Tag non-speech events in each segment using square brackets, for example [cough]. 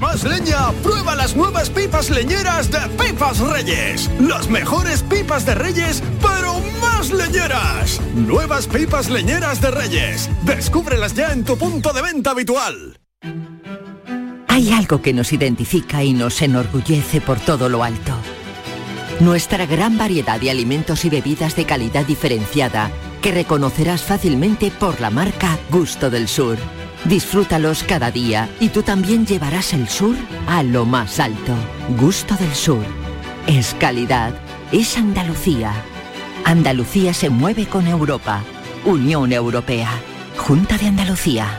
más leña, prueba las nuevas pipas leñeras de Pipas Reyes. Las mejores pipas de Reyes, pero más leñeras. Nuevas pipas leñeras de Reyes. Descúbrelas ya en tu punto de venta habitual. Hay algo que nos identifica y nos enorgullece por todo lo alto. Nuestra gran variedad de alimentos y bebidas de calidad diferenciada que reconocerás fácilmente por la marca Gusto del Sur. Disfrútalos cada día y tú también llevarás el sur a lo más alto. Gusto del Sur. Es calidad. Es Andalucía. Andalucía se mueve con Europa. Unión Europea. Junta de Andalucía.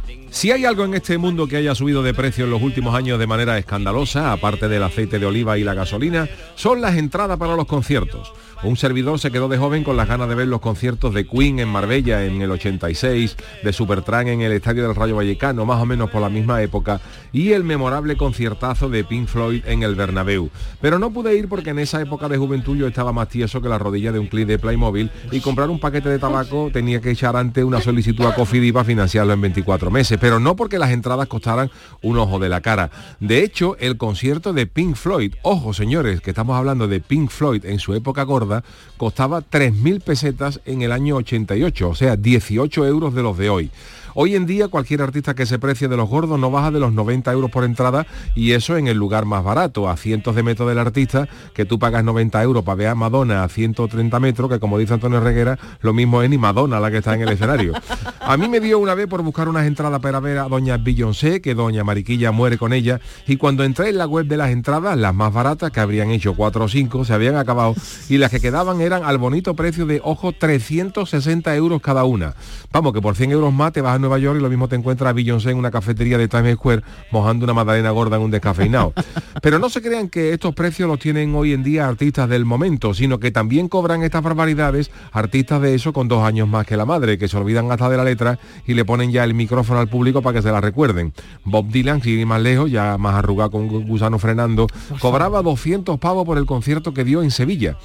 si hay algo en este mundo que haya subido de precio en los últimos años de manera escandalosa, aparte del aceite de oliva y la gasolina, son las entradas para los conciertos. Un servidor se quedó de joven con las ganas de ver los conciertos de Queen en Marbella en el 86, de Supertramp en el Estadio del Rayo Vallecano, más o menos por la misma época, y el memorable conciertazo de Pink Floyd en el Bernabéu. Pero no pude ir porque en esa época de juventud yo estaba más tieso que la rodilla de un clip de Playmobil y comprar un paquete de tabaco tenía que echar ante una solicitud a Cofidis para financiarlo en 24 meses, pero no porque las entradas costaran un ojo de la cara. De hecho, el concierto de Pink Floyd, ojo señores, que estamos hablando de Pink Floyd en su época gorda, costaba 3.000 pesetas en el año 88, o sea, 18 euros de los de hoy. Hoy en día cualquier artista que se precie de los gordos no baja de los 90 euros por entrada y eso en el lugar más barato, a cientos de metros del artista, que tú pagas 90 euros para ver a Madonna a 130 metros, que como dice Antonio Reguera, lo mismo es ni Madonna la que está en el escenario. A mí me dio una vez por buscar unas entradas para ver a doña Beyoncé, que doña Mariquilla muere con ella, y cuando entré en la web de las entradas, las más baratas, que habrían hecho 4 o 5, se habían acabado, y las que quedaban eran al bonito precio de, ojo, 360 euros cada una. Vamos, que por 100 euros más te vas Nueva York y lo mismo te encuentras a Beyoncé en una cafetería de Times Square mojando una magdalena gorda en un descafeinado. [laughs] Pero no se crean que estos precios los tienen hoy en día artistas del momento, sino que también cobran estas barbaridades artistas de eso con dos años más que la madre, que se olvidan hasta de la letra y le ponen ya el micrófono al público para que se la recuerden. Bob Dylan, ir más lejos, ya más arrugado con gusano frenando, cobraba 200 pavos por el concierto que dio en Sevilla.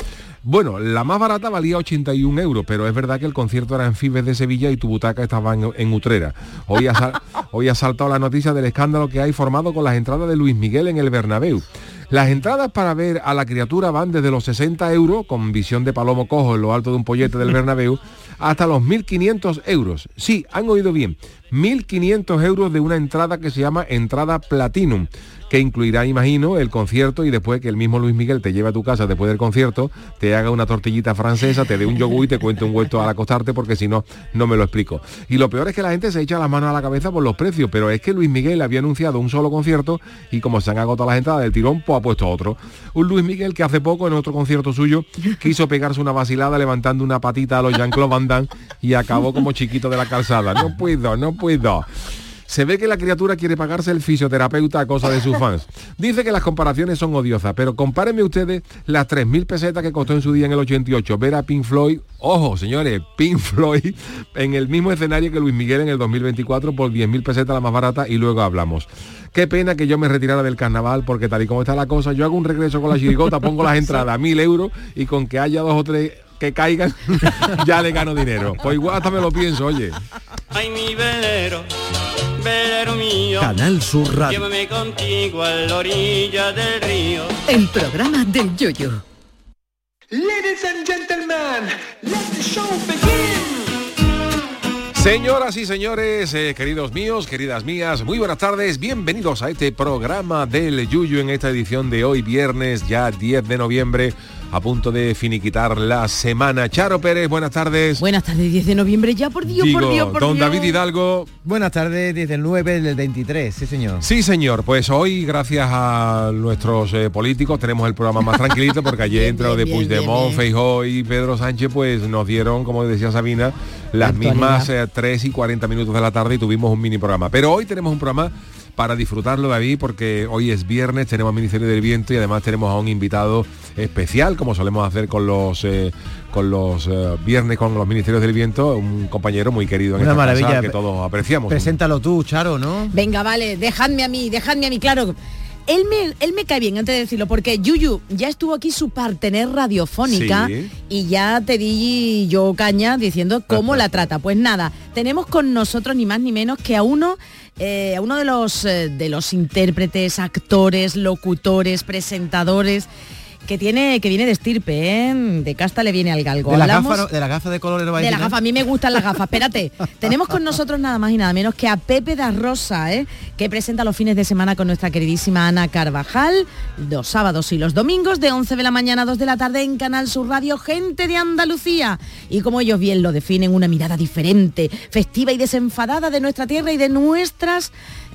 Bueno, la más barata valía 81 euros, pero es verdad que el concierto era en Fibes de Sevilla y tu butaca estaba en, en Utrera. Hoy ha, sal- [laughs] hoy ha saltado la noticia del escándalo que hay formado con las entradas de Luis Miguel en el Bernabéu. Las entradas para ver a la criatura van desde los 60 euros, con visión de palomo cojo en lo alto de un pollete del Bernabéu, hasta los 1.500 euros. Sí, han oído bien, 1.500 euros de una entrada que se llama entrada Platinum que incluirá, imagino, el concierto y después que el mismo Luis Miguel te lleve a tu casa después del concierto, te haga una tortillita francesa, te dé un yogur y te cuente un vuelto al acostarte porque si no, no me lo explico. Y lo peor es que la gente se echa las manos a la cabeza por los precios, pero es que Luis Miguel había anunciado un solo concierto y como se han agotado las entradas del tirón, pues ha puesto otro. Un Luis Miguel que hace poco en otro concierto suyo quiso pegarse una vacilada levantando una patita a los Jean-Claude Van Damme y acabó como chiquito de la calzada. No puedo, no puedo. Se ve que la criatura quiere pagarse el fisioterapeuta a cosa de sus [laughs] fans. Dice que las comparaciones son odiosas, pero compárenme ustedes las 3.000 pesetas que costó en su día en el 88 ver a Pink Floyd, ojo señores, Pink Floyd en el mismo escenario que Luis Miguel en el 2024 por 10.000 pesetas la más barata y luego hablamos. Qué pena que yo me retirara del carnaval porque tal y como está la cosa, yo hago un regreso con la chirigota, pongo las [laughs] entradas a 1.000 euros y con que haya dos o tres que caigan, [laughs] ya le gano dinero. Pues igual hasta me lo pienso, oye. Ay, mi velero, velero mío. Canal Sur Radio. Llévame contigo a la orilla del río. El programa del yoyo. Ladies and gentlemen, let the show begin. Señoras y señores, eh, queridos míos, queridas mías, muy buenas tardes, bienvenidos a este programa del Yuyu en esta edición de hoy, viernes, ya 10 de noviembre, a punto de finiquitar la semana. Charo Pérez, buenas tardes. Buenas tardes, 10 de noviembre ya, por Dios, Digo, por Dios, por don Dios. David Hidalgo. Buenas tardes, desde el 9 del 23, sí señor. Sí, señor. Pues hoy, gracias a nuestros eh, políticos, tenemos el programa más tranquilito porque ayer [laughs] Bien, entre lo de Puigdemont, bien. Feijó y Pedro Sánchez, pues nos dieron, como decía Sabina, las Actualidad. mismas eh, 3 y 40 minutos de la tarde y tuvimos un mini programa. Pero hoy tenemos un programa para disfrutarlo, David, porque hoy es viernes, tenemos Ministerio del Viento y además tenemos a un invitado especial, como solemos hacer con los eh, con los eh, viernes con los Ministerios del Viento, un compañero muy querido en Una esta casa maravilla. que todos apreciamos. Preséntalo tú, Charo, ¿no? Venga, vale, dejadme a mí, dejadme a mí, claro. Él me, él me cae bien antes de decirlo, porque Yuyu ya estuvo aquí su partener radiofónica Sí. y ya te di yo caña diciendo cómo la [laughs] trata. Pues nada, tenemos con nosotros ni más ni menos que a uno, eh, a uno de los eh, de los intérpretes, actores, locutores, presentadores que tiene, que viene de estirpe, ¿eh? de casta le viene al galgo. De la Hablamos- gafa, de la gafa de colores no va a de la gafa, a mí me gustan las gafas. Espérate, [laughs] tenemos con nosotros nada más y nada menos que a Pepe da Rosa, ¿eh? que presenta los fines de semana con nuestra queridísima Ana Carvajal, los sábados y los domingos de 11 de la mañana a 2 de la tarde en Canal Sur Radio, gente de Andalucía. Y como ellos bien lo definen, una mirada diferente, festiva y desenfadada de nuestra tierra y de nuestras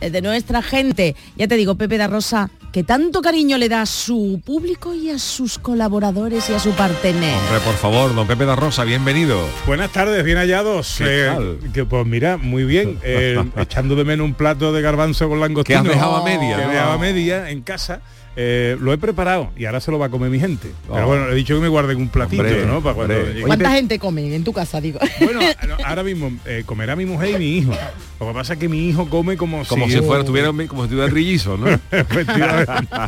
de nuestra gente. Ya te digo, Pepe da Rosa, que tanto cariño le da a su público y a sus colaboradores y a su partener. Hombre, por favor, don Pepe da Rosa, bienvenido. Buenas tardes, bien hallados. ¿Qué Eh, tal? que pues mira, muy bien. eh, [laughs] echando de menos un plato de garbanzo con langostino. Que dejado a media, Que ¿no? media en casa. Eh, lo he preparado y ahora se lo va a comer mi gente. Pero Oh. bueno, he dicho que me guarden un platito, Hombre, ¿no? Para cuando. ¿Cuánta gente come en tu casa, digo? Bueno, [laughs] ahora mismo eh, comerá mi mujer y mi hijo. Lo que pasa es que mi hijo come como, Como si fuera, tuviera, como si tuviera trillizo, ¿no? [laughs]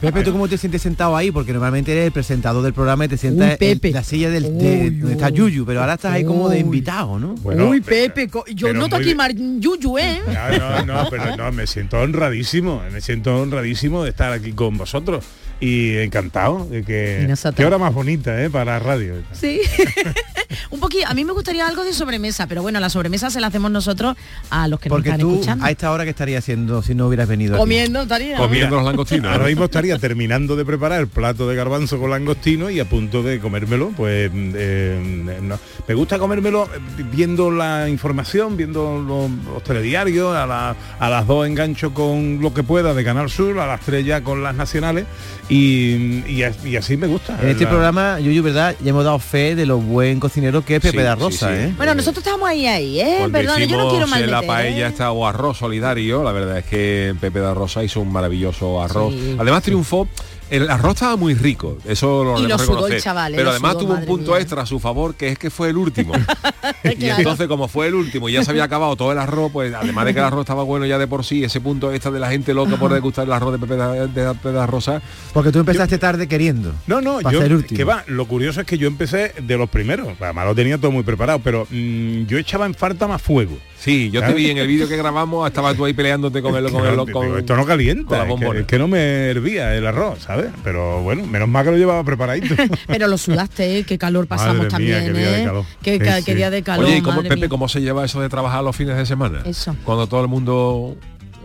Pepe, ¿tú cómo te sientes sentado ahí? Porque normalmente eres el presentador del programa y te sientas Uy, Pepe. en la silla del, de, donde está Yuyu, pero ahora estás ahí como de invitado, ¿no? Bueno, Uy, Pepe, yo pero noto aquí mar yuyu, ¿eh? No, no, no, pero no, me siento honradísimo, me siento honradísimo de estar aquí con vosotros y encantado de que qué hora más bonita, ¿eh? Para la radio. Sí. [laughs] Un poquito, a mí me gustaría algo de sobremesa, pero bueno, la sobremesa se la hacemos nosotros a los que Porque están tú escuchando. a esta hora que estarías haciendo si no hubieras venido. aquí? Comiendo, estaría. Comiendo los langostinos. Ahora mismo estaría terminando de preparar el plato de garbanzo con langostino y a punto de comérmelo. Pues eh, no. me gusta comérmelo eh, viendo la información, viendo los, los telediarios, a, la- a las dos engancho con lo que pueda de Canal Sur, a las tres ya con las nacionales y, y y así me gusta. En este La- programa, Yuyu, ¿verdad? Ya hemos dado fe de lo buen cocinero que es Pepe Sí, da sí, Rosa, sí. ¿eh? Bueno, nosotros estamos ahí, ahí, ¿eh? Cuando Perdón, yo no quiero eh, mal la paella ¿eh? esta o arroz solidario, la verdad es que Pepe da Rosa hizo un maravilloso arroz. Sí. Además triunfó, el arroz estaba muy rico, eso lo Y lo debemos sudó el chaval, ¿eh? Pero además sudó, tuvo un punto mía. extra a su favor, que es que fue el último. [laughs] y Claro. entonces como fue el último y ya se había acabado todo el arroz, pues además de que el arroz estaba bueno ya de por sí, ese punto extra de la gente loca por degustar el arroz de Pepe da, de Pepe da Rosa, Porque tú empezaste tarde queriendo. No, no, yo, último. que va, lo curioso es que yo empecé de los primeros, además lo tenía todo muy preparado, pero mm, yo echaba en falta más fuego. Sí, yo te vi en el vídeo que grabamos, estabas tú ahí peleándote con el con el Digo, con, esto no calienta, con la es que, bombona. es que no me hervía el arroz, ¿sabes? pero bueno, menos mal que lo llevaba preparadito. [laughs] Pero lo sudaste, ¿eh? qué calor pasamos Madre mía, también, qué día de ¿eh? calor. Qué, Sí, sí. qué día de calor. Oye, ¿y cómo, madre Pepe, mía. cómo se lleva eso de trabajar los fines de semana? Eso. Cuando todo el mundo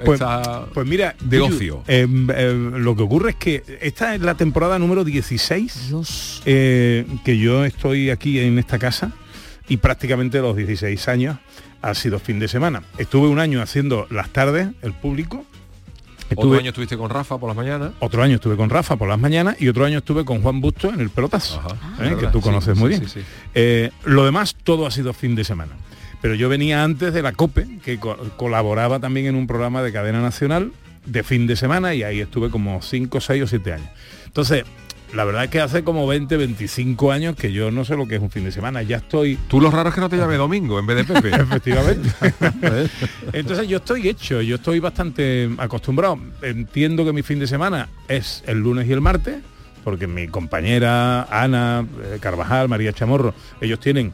Pues, está pues mira, de ocio. eh, eh, lo que ocurre es que esta es la temporada número 16 eh, que yo estoy aquí en esta casa y prácticamente los 16 años ha sido fin de semana. Estuve un año haciendo las tardes, el público. Otro Estuve- año estuviste con Rafa por las mañanas. Otro año estuve con Rafa por las mañanas y otro año estuve con Juan Busto en el pelotazo, ¿eh? que verdad, tú conoces sí, muy sí, bien. sí. Eh, lo demás todo ha sido fin de semana. Pero yo venía antes de la COPE, que co- colaboraba también en un programa de cadena nacional de fin de semana y ahí estuve como 5, 6 o 7 años. Entonces, la verdad es que hace como 20, 25 años que yo no sé lo que es un fin de semana. Ya estoy... Tú lo raro es que no te llame Domingo en vez de Pepe. [laughs] Efectivamente. [laughs] Entonces yo estoy hecho, yo estoy bastante acostumbrado. Entiendo que mi fin de semana es el lunes y el martes, porque mi compañera Ana eh, Carvajal, María Chamorro, ellos tienen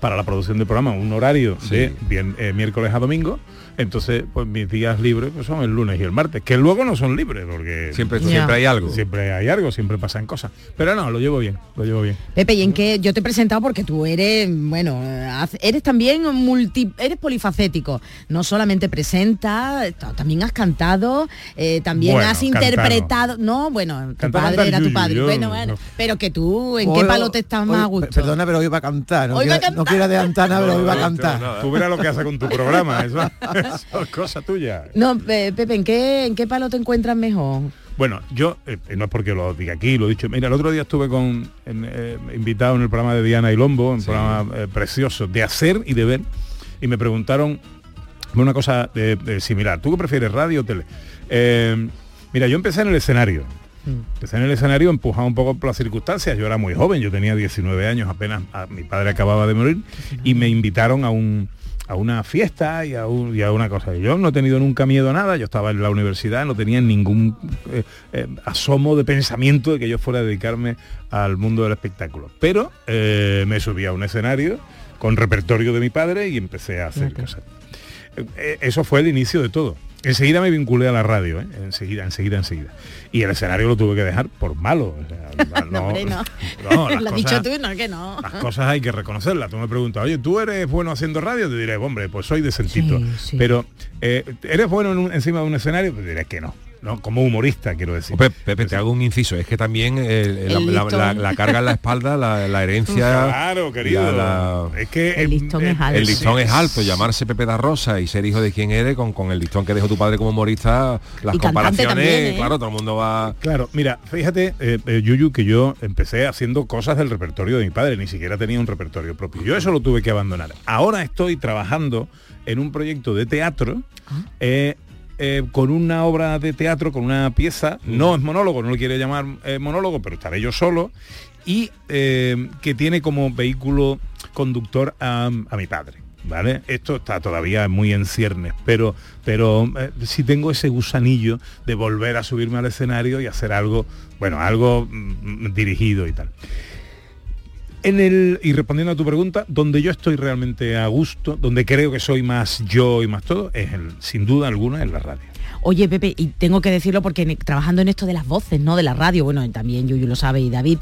para la producción del programa un horario de bien- eh, miércoles a domingo. Entonces, pues mis días libres pues, son el lunes y el martes, que luego no son libres, porque Siempre- siempre hay algo. Siempre hay algo, siempre pasan cosas. Pero no, lo llevo bien, lo llevo bien. Pepe, y en qué yo te he presentado porque tú eres, bueno, eres también multi, eres polifacético. No solamente presentas, ta- también has cantado, eh, también Bueno, has cantado. interpretado. No, bueno, tu Cantaba padre era tu padre. yo Bueno, no. bueno, pero que tú, ¿en qué Hoy- palo te estás más a gusto? Perdona, pero hoy va a cantar. No, Hoy va a quiera, no adelantar nada, pero hoy va a cantar. Tú verás lo que hace con tu programa, eso, [laughs] [laughs] cosa tuya. No, Pe- Pepe, ¿en qué, ¿en qué palo te encuentras mejor? Bueno, yo, eh, no es porque lo diga aquí, lo he dicho. Mira, el otro día estuve con en, eh, invitado en el programa de Diana y Lombo, un programa eh, precioso, de hacer y de ver, y me preguntaron una cosa de, de similar. ¿Tú qué prefieres, radio o tele? Eh, mira, yo empecé en el escenario. Empecé en el escenario empujado un poco por las circunstancias. Yo era muy joven, yo tenía 19 años, apenas a- mi padre acababa de morir y me invitaron a un a una fiesta y a, un- y a una cosa. Yo no he tenido nunca miedo a nada, yo estaba en la universidad, no tenía ningún eh, eh, asomo de pensamiento de que yo fuera a dedicarme al mundo del espectáculo. Pero eh, me subí a un escenario con repertorio de mi padre y empecé a hacer cosas. Eso fue el inicio de todo. Enseguida me vinculé a la radio, ¿eh? enseguida, enseguida, enseguida. Y el escenario lo tuve que dejar por malo. o sea, [laughs] no, hombre, no. no, [laughs] Lo has cosas- dicho tú, no, que no. las cosas hay que reconocerlas. Tú me preguntas, oye, ¿tú eres bueno haciendo radio? Te diré, hombre, pues soy decentito. Sí, sí. Pero, eh, ¿eres bueno en un- encima de un escenario? Te diré que no. ¿No? Como humorista, quiero decir. Pepe, Pepe, te hago un inciso. Es que también el- el- la, El la- listón. la- la carga en la espalda, la, la herencia. [laughs] Claro, querido. la- es que El listón es alto. El listón es alto, llamarse Pepe da Rosa y ser hijo de quien eres, con, con el listón que dejó tu padre como humorista, las Y comparaciones, también, ¿eh? claro, todo el mundo va. Claro, mira, fíjate, eh, eh, Yuyu, que yo empecé haciendo cosas del repertorio de mi padre, ni siquiera tenía un repertorio propio. Yo eso lo tuve que abandonar. Ahora estoy trabajando en un proyecto de teatro. eh, eh, con una obra de teatro, con una pieza, no es monólogo, no lo quiere llamar eh, monólogo, pero estaré yo solo, y eh, que tiene como vehículo conductor a, a mi padre. ¿Vale? Esto está todavía muy en ciernes, pero, pero eh, sí tengo ese gusanillo de volver a subirme al escenario y hacer algo, bueno, algo mm, dirigido y tal. En el, y respondiendo a tu pregunta, donde yo estoy realmente a gusto, donde creo que soy más yo y más todo, es el- sin duda alguna en la radio. Oye, Pepe, y tengo que decirlo porque trabajando en esto de las voces, ¿no? De la radio, bueno, también Yuyu lo sabe y David.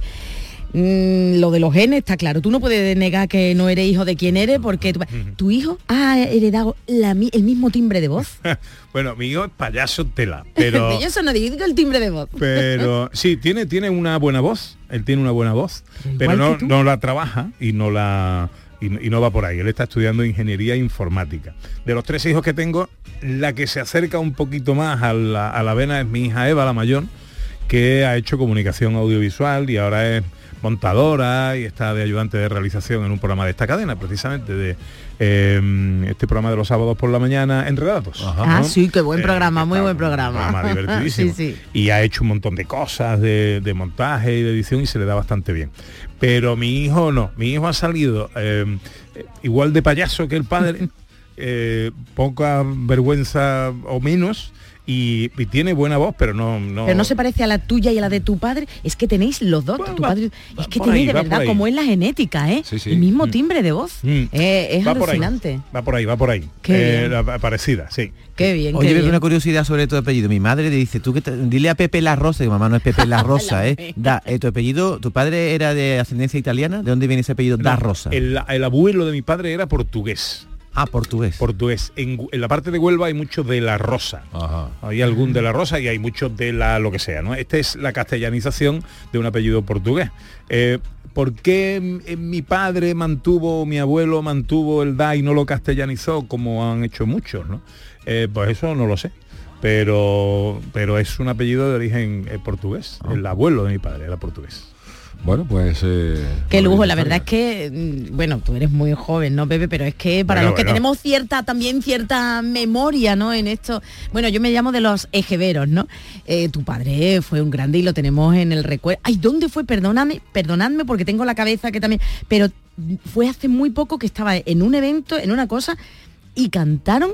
Mm, lo de los genes está claro. Tú no puedes negar que no eres hijo de quien eres porque tu, tu hijo ha heredado la el mismo timbre de voz. [laughs] bueno, mi hijo es payaso tela, pero... [laughs] Yo eso no digo el timbre de voz. [laughs] Pero sí, tiene, tiene una buena voz, él tiene una buena voz, pero no, no la trabaja y no la y, y no va por ahí. Él está estudiando ingeniería informática. De los tres hijos que tengo, la que se acerca un poquito más a la, a la vena es mi hija Eva, la mayor, que ha hecho comunicación audiovisual y ahora es montadora y está de ayudante de realización en un programa de esta cadena, precisamente de eh, este programa de los sábados por la mañana, Enredados. Ah, ¿no? sí, qué buen Eh, programa, muy buen programa. programa [laughs] divertidísimo. sí, sí. Y ha hecho un montón de cosas de, de montaje y de edición y se le da bastante bien. Pero mi hijo no, mi hijo ha salido eh, eh, igual de payaso que el padre, [laughs] eh, poca vergüenza o menos, y, y tiene buena voz, pero no, no. Pero no se parece a la tuya y a la de tu padre. Es que tenéis los dos. tu padre, es que por tenéis ahí, de por verdad como es la genética, ¿eh? Sí, sí. El mismo Mm. timbre de voz. Mm. Eh, es Va por ahí. alucinante. Va por ahí, va por ahí. Qué Eh, bien. la- parecida, sí. Qué bien, Oye, qué bien. una curiosidad sobre tu apellido. Mi madre le dice, tú que te- dile a Pepe La Rosa, que mamá no es Pepe La [laughs] Rosa, ¿eh? Da, eh, tu apellido, tu padre era de ascendencia italiana, ¿de dónde viene ese apellido? Da Rosa. El, el abuelo de mi padre era portugués. Ah, portugués. Portugués. En, la parte de Huelva hay mucho de la rosa. Hay algún de la rosa y hay mucho de la lo que sea, ¿no? Esta es la castellanización de un apellido portugués. Eh, ¿Por qué mm, mi padre mantuvo, mi abuelo mantuvo el da y no lo castellanizó como han hecho muchos, ¿no? Eh, pues eso no lo sé. Pero, pero es un apellido de origen eh, portugués. El abuelo de mi padre era portugués. Bueno, pues... eh, Qué lujo, la verdad es que, mm, bueno, tú eres muy joven, ¿no, Pepe? Pero es que para Bueno, los que bueno. tenemos cierta, también cierta memoria, ¿no? En esto, bueno, yo me llamo de los ejeveros, ¿no? Eh, tu padre fue un grande y lo tenemos en el recuerdo. Ay, ¿dónde fue? Perdóname, perdonadme porque tengo la cabeza que también, pero fue hace muy poco que estaba en un evento, en una cosa, y cantaron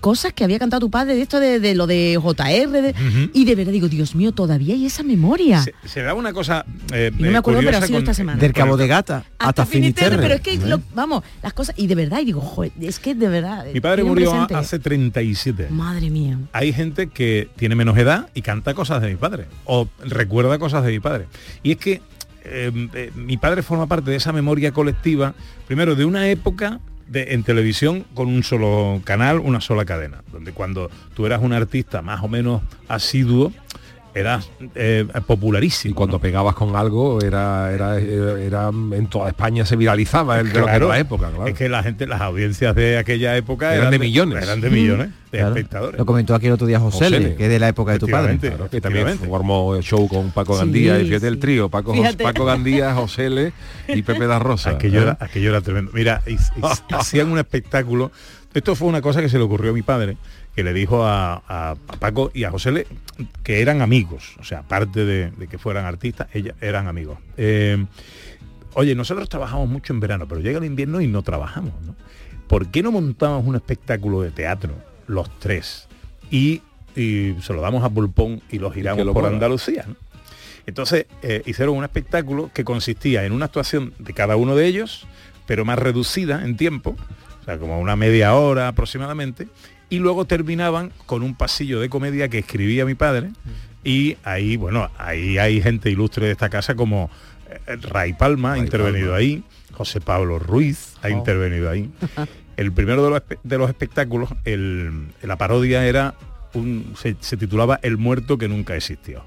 cosas que había cantado tu padre de esto de, de lo de JR de- y de verdad digo Dios mío todavía hay esa memoria Se, se da una cosa... eh, Y no me eh, acuerdo, pero ha sido con- esta semana. Del Cabo de Gata hasta, Finisterre, Finisterre. pero es que ¿eh? lo- vamos las cosas y de verdad y digo joder, es que de verdad Mi padre murió presente. hace 37 años. madre mía hay gente que tiene menos edad y canta cosas de mi padre o recuerda cosas de mi padre. Y es que eh, eh, mi padre forma parte de esa memoria colectiva, primero de una época de- en televisión con un solo canal, una sola cadena, donde cuando tú eras un artista más o menos asiduo, eras eh, popularísimo. Y cuando pegabas con algo era, era, era, era- en toda España se viralizaba el de era la época, claro. Es que la gente, las audiencias de aquella época Eran de millones. Eran de millones de Claro. espectadores. Lo comentó aquí el otro día José, José Le. que es de la época de tu padre. Que también formó el show con Paco Sí, Gandía y fíjate el trío, Paco, Fíjate. Paco Gandía, José Le y Pepe da Rosa. Aquello ¿eh? era, aquello era tremendo. Mira, y- y [laughs] hacían un espectáculo. Esto fue una cosa que se le ocurrió a mi padre, que le dijo a, a- a Paco y a José Le, que eran amigos. O sea, aparte de, de que fueran artistas, ellas eran amigos. Eh, oye, nosotros trabajamos mucho en verano, pero llega el invierno y no trabajamos, ¿no? ¿Por qué no montamos un espectáculo de teatro, los tres? Y, y se lo damos a Pulpón y lo giramos lo por. Andalucía, ¿no? Entonces eh, hicieron un espectáculo que consistía en una actuación de cada uno de ellos, pero más reducida en tiempo, sea, como una media hora aproximadamente, y luego terminaban con un pasillo de comedia que escribía mi padre, y ahí, bueno, ahí hay gente ilustre de esta casa como eh, Ray Palma ha intervenido Palma. ahí, José Pablo Ruiz ha Oh. intervenido ahí. [laughs] El primero de los, espe- de los espectáculos, el- la parodia era un, se, se titulaba El muerto que nunca existió.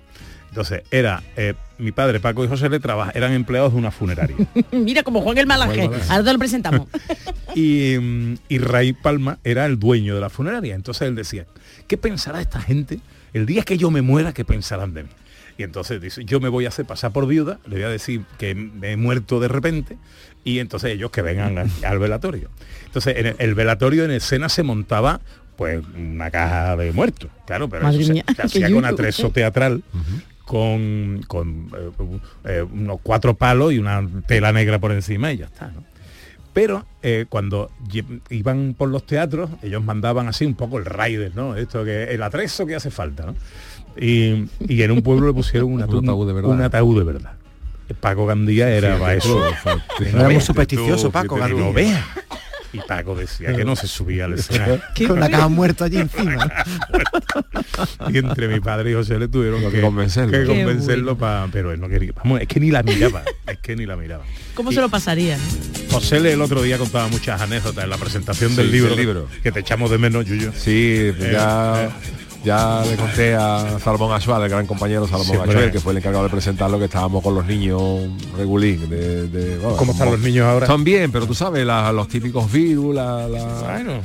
Entonces, era eh, mi padre, Paco y José le trabaja, eran empleados de una funeraria. [laughs] mira como Juan el Malaje ahora te lo presentamos [laughs] y, mm, y Ray Palma era el dueño de la funeraria. Entonces él decía, ¿qué pensará esta gente el día que yo me muera? ¿Qué pensarán de mí? Y entonces dice, yo me voy a hacer pasar por viuda, le voy a decir que me he muerto de repente y entonces ellos que vengan al, al velatorio. Entonces en el, el velatorio en escena se montaba pues una caja de muertos, claro, pero eso se- [laughs] hacía con atrezo teatral. Con, con, eh, eh, unos cuatro palos y una tela negra por encima y ya está. ¿no? Pero eh, cuando iban por los teatros, ellos mandaban así un poco el rider, ¿no? Esto que el atrezo que hace falta, ¿no? Y, y en un pueblo le pusieron un, Un ataúd de verdad. Un ataúd de verdad. Paco Gandía era para eso. Era muy supersticioso, Paco Gandía. Y Paco decía que no se subía al escenario. [laughs] Con la caja muerta allí encima. [laughs] y entre mi padre y José le tuvieron que que, convencerlo. que Qué convencerlo pa- pero él no quería. Vamos, es que ni la miraba, es que ni la miraba. cómo Y- se lo pasaría José le el otro día contaba muchas anécdotas en la presentación Sí, del libro, libro. que te echamos de menos, Yuyo. Sí, pues Eh, ya, eh. Ya le conté a Salomón Achual, el gran compañero Salomón. Achuel, que fue el encargado de presentarlo, que estábamos con los niños regulín. De, de- bueno, ¿Cómo están los niños ahora? Están bien, pero tú sabes, la- los típicos virus, la, la, Bueno,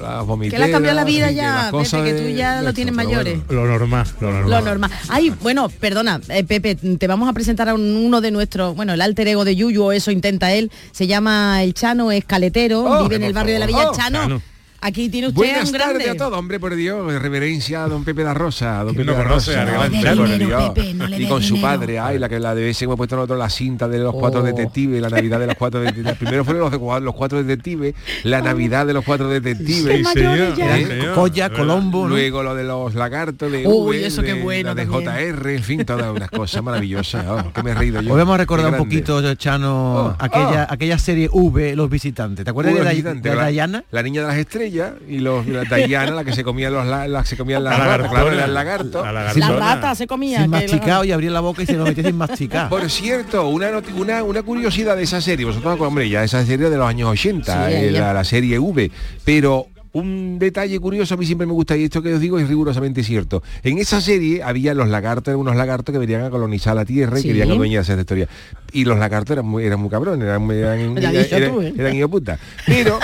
las que le ha cambiado la vida ya cosas Pepe que tú ya de lo tienes mayores bueno. lo normal, lo normal. Lo normal. Ay, bueno, perdona, eh, Pepe, te vamos a presentar a un- uno de nuestros, bueno, el alter ego de Yuyu, eso intenta él, se llama El Chano, es caletero, Oh, vive en el barrio de la Villa oh, Chano. Chano. Aquí tiene usted a Buenas un grande. tardes a todos, hombre, por Dios, reverencia a don Pepe da Rosa, a don ¿Quién Pepe no da conoce Rosa, por? Dios. dinero, Pepe, no le y con su padre, ay, la que la de vez hemos puesto nosotros la cinta de los cuatro Oh. detectives, la Navidad de los cuatro detectives. Primero fueron los, de los cuatro detectives, la Navidad de los cuatro detectives. Sí, señor, ¿Eh? señor. Colla, ¿Verdad? Colombo, ¿no? Luego lo de los lagartos de Uy, V, eso qué bueno la de también. JR, en fin, todas unas cosas maravillosas. oh, que me he reído yo. Hoy vamos a recordar un poquito, Chano, Oh, aquella, oh. aquella serie V, Los Visitantes. ¿Te acuerdas de, la, de? La niña de las estrellas y los la Diana, la que se comía los la, la que se comían las La ratas, lagartona. claro, el lagarto. La La rata se comía. Sin masticado y abría la boca y se lo metía sin masticar. Por cierto, una, una, una curiosidad de esa serie, vosotros, hombre, ya esa serie de los años 80, Sí, eh, la serie V, pero un detalle curioso a mí siempre me gusta y esto que os digo es rigurosamente cierto. En esa serie había los lagartos, eran unos lagartos que venían a colonizar la Tierra y Sí. querían adueñarse de esta historia. Y los lagartos eran muy, eran muy cabrones, eran, muy- eran, eran- ¿eh? eran hijos puta. Pero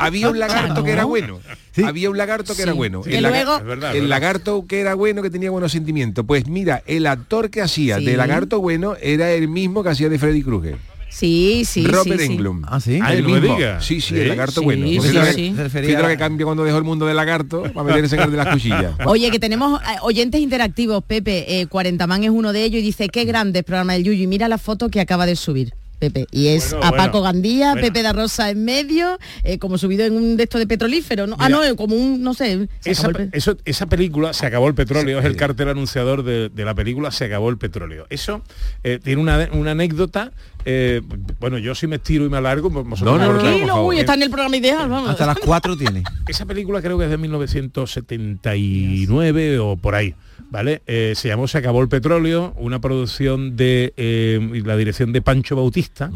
había un lagarto que era bueno. Había un lagarto que era bueno. Que El laga- luego- el verdad. lagarto que era bueno, que tenía buenos sentimientos. Pues mira, el actor que hacía Sí. de lagarto bueno era el mismo que hacía de Freddy Krueger. Sí, sí, Robert sí, sí. Englund. Ah, ¿sí? Ay, El no me mismo. diga. Sí, sí, ¿Sí? el lagarto Sí, bueno. sí, Fíjate sí. que- fíjate a- que cambia cuando dejó el mundo del lagarto para meterse en el de las cuchillas. [laughs] Oye, que tenemos eh, oyentes interactivos, Pepe. Eh, Cuarentaman es uno de ellos y dice, qué grande el programa del Yuyu. Y mira la foto que acaba de subir. Pepe, y es Bueno, a bueno, Paco Gandía, bueno. Pepe da Rosa en medio, eh, como subido en un de estos de petrolífero, ¿no? Ah, no, Mira. como un, no sé. Esa, eso- esa película, Se acabó el petróleo, es el cartel anunciador de, de la película Se acabó el petróleo. Eso eh, tiene una, una anécdota, eh, bueno, yo si me estiro y me alargo, pues vosotros No, no, me no, favor. uy, está en el programa ideal, vamos. Hasta las 4 tiene. [laughs] Esa película creo que es de 1979 o por ahí, ¿vale? Eh, se llamó Se acabó el petróleo, una producción de eh, la dirección de Pancho Bautista.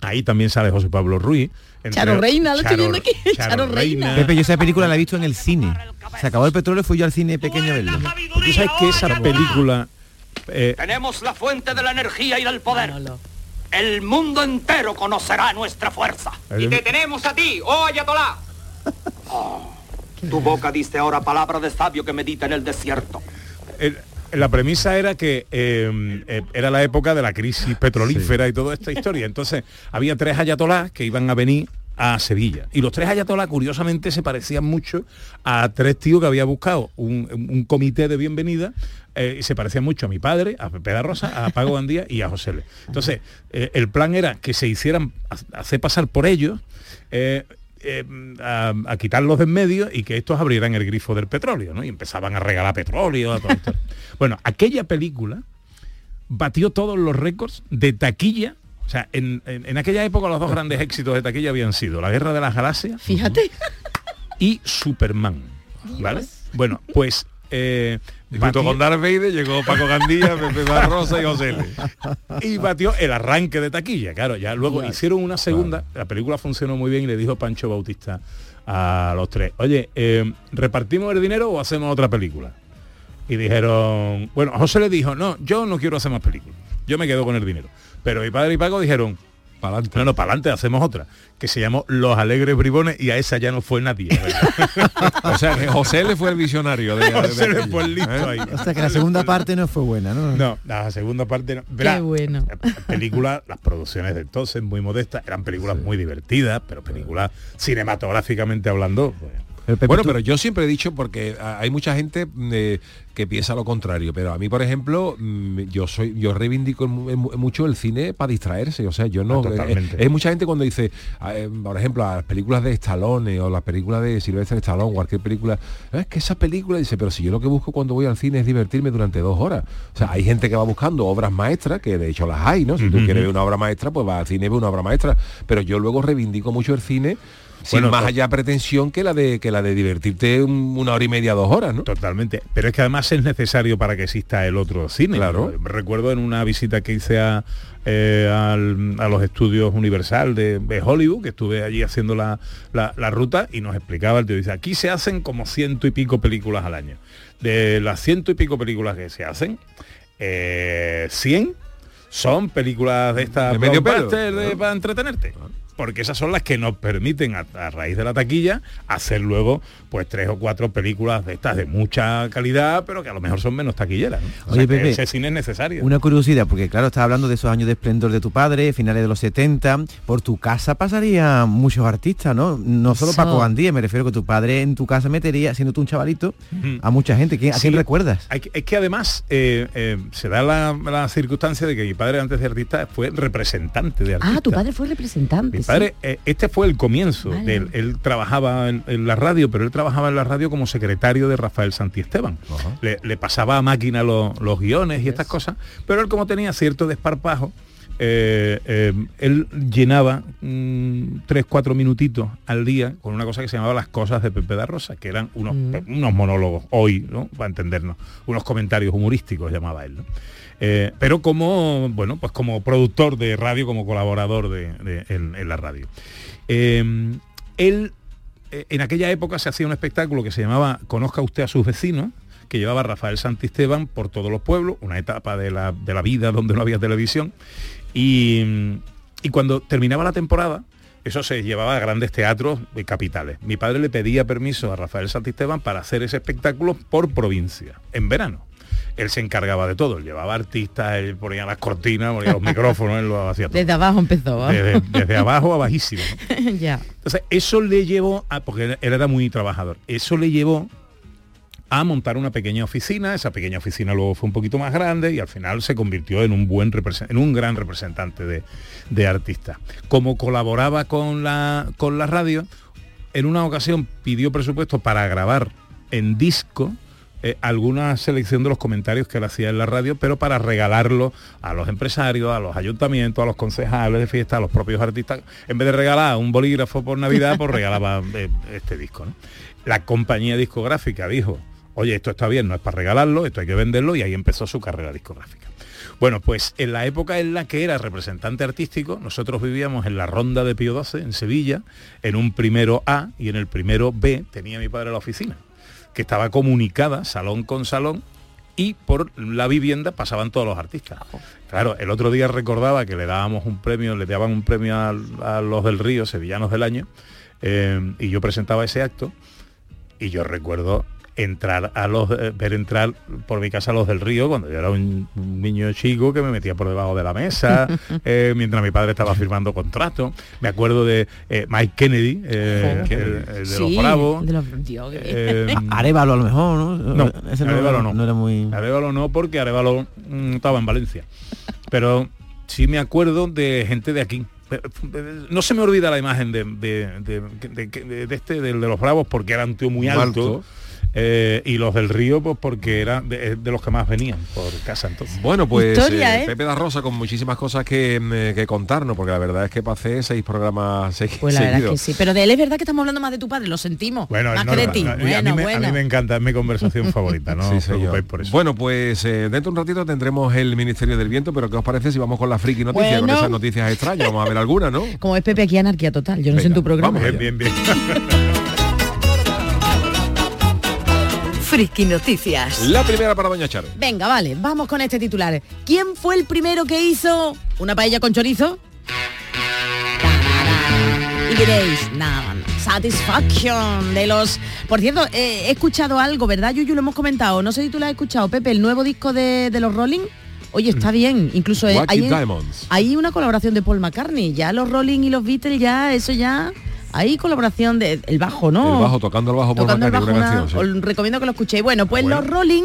Ahí también sale José Pablo Ruiz. entre- Charo Reina, lo estoy viendo aquí, [laughs] Charo Reina. Pepe, yo esa película la he visto en el cine. Se acabó el petróleo, fui yo al cine pequeño a verlo. Tú sabes que esa película... eh, Tenemos la fuente de la energía y del poder. El mundo entero conocerá nuestra fuerza. Y te tenemos a ti, oh Ayatolá. tu boca diste ahora palabra de sabio que medita en el desierto. el- la premisa era que eh, eh, era la época de la crisis petrolífera y toda esta historia. Entonces, había tres ayatolás que iban a venir a Sevilla. Y los tres ayatolás, curiosamente, se parecían mucho a tres tíos que había buscado un, un comité de bienvenida eh, y se parecían mucho a mi padre, a Pepe da Rosa, a Pago Gandía y a José Le. Entonces, eh, el plan era que se hicieran ha- hacer pasar por ellos. eh, eh, a, a quitarlos de en medio y que estos abrieran el grifo del petróleo, ¿no? Y empezaban a regalar petróleo. a todo esto. [laughs] bueno, aquella película batió todos los récords de taquilla. O sea, en, en- en aquella época los dos grandes éxitos de taquilla habían sido La Guerra de las Galaxias Fíjate. y Superman. ¿Vale? Bueno, pues... Eh, Y junto batió- con Darth Vader llegó Paco Gandía, [laughs] Pepe da Rosa y José L. y batió el arranque de taquilla. Claro, ya luego hicieron una segunda, la película funcionó muy bien y le dijo Pancho Bautista a los tres, oye, eh, ¿repartimos el dinero o hacemos otra película? Y dijeron, bueno, José le dijo, no, yo no quiero hacer más películas, yo me quedo con el dinero. Pero mi padre y Paco dijeron, Para no, no, para adelante, hacemos otra, que se llamó Los Alegres Bribones y a esa ya no fue nadie. [laughs] O sea, que José le fue el visionario. De, de José le aquello, fue el listo ¿eh? ahí. O sea que la segunda parte no fue buena, ¿no? No, la segunda parte no. Verá, Qué bueno. películas, las producciones de entonces muy modestas, eran películas muy divertidas, pero películas cinematográficamente hablando. pues, El Pepe, Bueno, tú- pero yo siempre he dicho, porque hay mucha gente eh, que piensa lo contrario, pero a mí, por ejemplo, mm, yo soy yo reivindico mu- mu- mucho el cine para distraerse, o sea, yo no... Ah, eh, Hay mucha gente cuando dice, eh, por ejemplo, a las películas de Stallone o las películas de Sylvester Stallone, cualquier película, "Ah, es que esa película, dice, pero si yo lo que busco cuando voy al cine es divertirme durante dos horas. O sea, hay gente que va buscando obras maestras, que de hecho las hay, ¿no? Si tú quieres ver una obra maestra, pues va al cine y ve una obra maestra. Pero yo luego reivindico mucho el cine sin Bueno, más allá pretensión que la de que la de divertirte un- una hora y media, dos horas, ¿no? Totalmente. Pero es que además es necesario para que exista el otro cine. Claro. Recuerdo en una visita que hice a, eh, al- a los estudios Universal de, de Hollywood, que estuve allí haciendo la, la- la ruta y nos explicaba el tío, dice, aquí se hacen como ciento y pico películas al año. De las ciento y pico películas que se hacen, eh, 100 son películas de estas De medio pelo. blockbusters de- para entretenerte. Porque esas son las que nos permiten, a, a raíz de la taquilla, hacer luego pues tres o cuatro películas de estas de mucha calidad, pero que a lo mejor son menos taquilleras. ¿no? O Oye, sea, Pepe, ese cine es necesario. Una curiosidad, porque claro, estás hablando de esos años de esplendor de tu padre, finales de los 70. Por tu casa pasarían muchos artistas, ¿no? No solo Eso. Paco Gandía, me refiero que tu padre en tu casa metería, siendo tú un chavalito, a mucha gente. ¿Quién- ¿A quién Sí. recuerdas? Hay que- es que además eh, eh, se da la, la circunstancia de que mi padre antes de artista fue representante de artista. Ah, tu padre fue representante. Mi sí. padre, eh, este fue el comienzo. Vale. de él. Él trabajaba en, en la radio, pero él trabajaba en la radio como secretario de Rafael Santiesteban. Le, le pasaba a máquina los, los guiones y estas cosas, pero él como tenía cierto desparpajo, eh, eh, él llenaba mm, tres, cuatro minutitos al día con una cosa que se llamaba las cosas de Pepe da Rosa, que eran unos, unos monólogos hoy, ¿no? Para entendernos, unos comentarios humorísticos llamaba él. ¿no? Eh, pero como, bueno, pues como productor de radio, como colaborador de, de- en, en la radio. Él, en aquella época se hacía un espectáculo que se llamaba Conozca usted a sus vecinos, que llevaba Rafael Santisteban por todos los pueblos, una etapa de la, de la vida donde no había televisión. Y, y cuando terminaba la temporada, eso se llevaba a grandes teatros de capitales. Mi padre le pedía permiso a Rafael Santisteban para hacer ese espectáculo por provincia, en verano. Él se encargaba de todo, él llevaba artistas, él ponía las cortinas, ponía los micrófonos, él lo hacía todo. Desde abajo empezó. ¿va? Desde, desde abajo a bajísimo. ¿no? [laughs] ya. Entonces, eso le llevó a, porque él era muy trabajador, eso le llevó a montar una pequeña oficina, esa pequeña oficina luego fue un poquito más grande y al final se convirtió en un buen en un gran representante de, de artistas. Como colaboraba con la, con la radio, en una ocasión pidió presupuesto para grabar en disco eh, alguna selección de los comentarios que él hacía en la radio, pero para regalarlo a los empresarios, a los ayuntamientos, a los concejales de fiesta, a los propios artistas. En vez de regalar un bolígrafo por Navidad, pues regalaba [laughs] eh, este disco. ¿no? La compañía discográfica dijo, oye, esto está bien, no es para regalarlo, esto hay que venderlo, y ahí empezó su carrera discográfica. Bueno, pues en la época en la que era representante artístico, nosotros vivíamos en la ronda de Pío XII, en Sevilla, en un primero A y en el primero B tenía mi padre la oficina, que estaba comunicada salón con salón y por la vivienda pasaban todos los artistas. Claro, el otro día recordaba que le dábamos un premio, le daban un premio a, a los del Río, Sevillanos del Año, eh, y yo presentaba ese acto y yo recuerdo entrar a los eh, ver entrar por mi casa a los del río cuando yo era un, un niño chico que me metía por debajo de la mesa [laughs] eh, mientras mi padre estaba firmando contrato me acuerdo de eh, Mike Kennedy eh, Ojo. el, el de Sí, los bravos de los- Dios, Eh. [laughs] Arevalo a lo mejor, ¿no? no, Ese no, Arévalo no. no era muy... Arevalo no, porque Arevalo mm, estaba en Valencia. Pero sí me acuerdo de gente de aquí. No se me olvida la imagen de, de- de- de- de- de este, del de los Bravos, porque era un tío muy Muy alto. alto. Eh, y los del Río, pues porque era de, de los que más venían por casa entonces. Bueno, pues Historia, eh, ¿eh? Pepe da Rosa con muchísimas cosas que, mm, que contarnos, porque la verdad es que pasé seis programas segui- Pues la verdad es seguidos. que sí. Pero de él es verdad que estamos hablando más de tu padre, lo sentimos. Bueno, más no, que de ti. no, y a, mí bueno, me, a bueno. mí me encanta, es mi conversación [laughs] favorita, no Sí, os preocupéis por eso. Bueno, pues eh, dentro de un ratito tendremos el Ministerio del Viento, pero ¿qué os parece si vamos con la friki noticia, con Bueno. esas noticias extrañas? Vamos a ver alguna, ¿no? [laughs] Como es Pepe aquí anarquía total. Yo no sé en tu programa. vamos bien, bien, bien. [laughs] Friki Noticias. La primera para Doña Charo. Venga, vale, vamos con este titular. ¿Quién fue el primero que hizo una paella con chorizo? Y diréis, nada, Satisfaction de los... Por cierto, eh, he escuchado algo, ¿verdad, Yuyu? Lo hemos comentado. No sé si tú lo has escuchado, Pepe, el nuevo disco de, de los Rolling. Oye, está bien. Incluso eh, hay, hay una colaboración de Paul McCartney. Ya los Rolling y los Beatles, ya, eso ya... Hay colaboración de el bajo, ¿no? El bajo, tocando el bajo por tocando el bajo, una una- canción, sí. os recomiendo que lo escuchéis. Bueno, pues Bueno. los Rolling,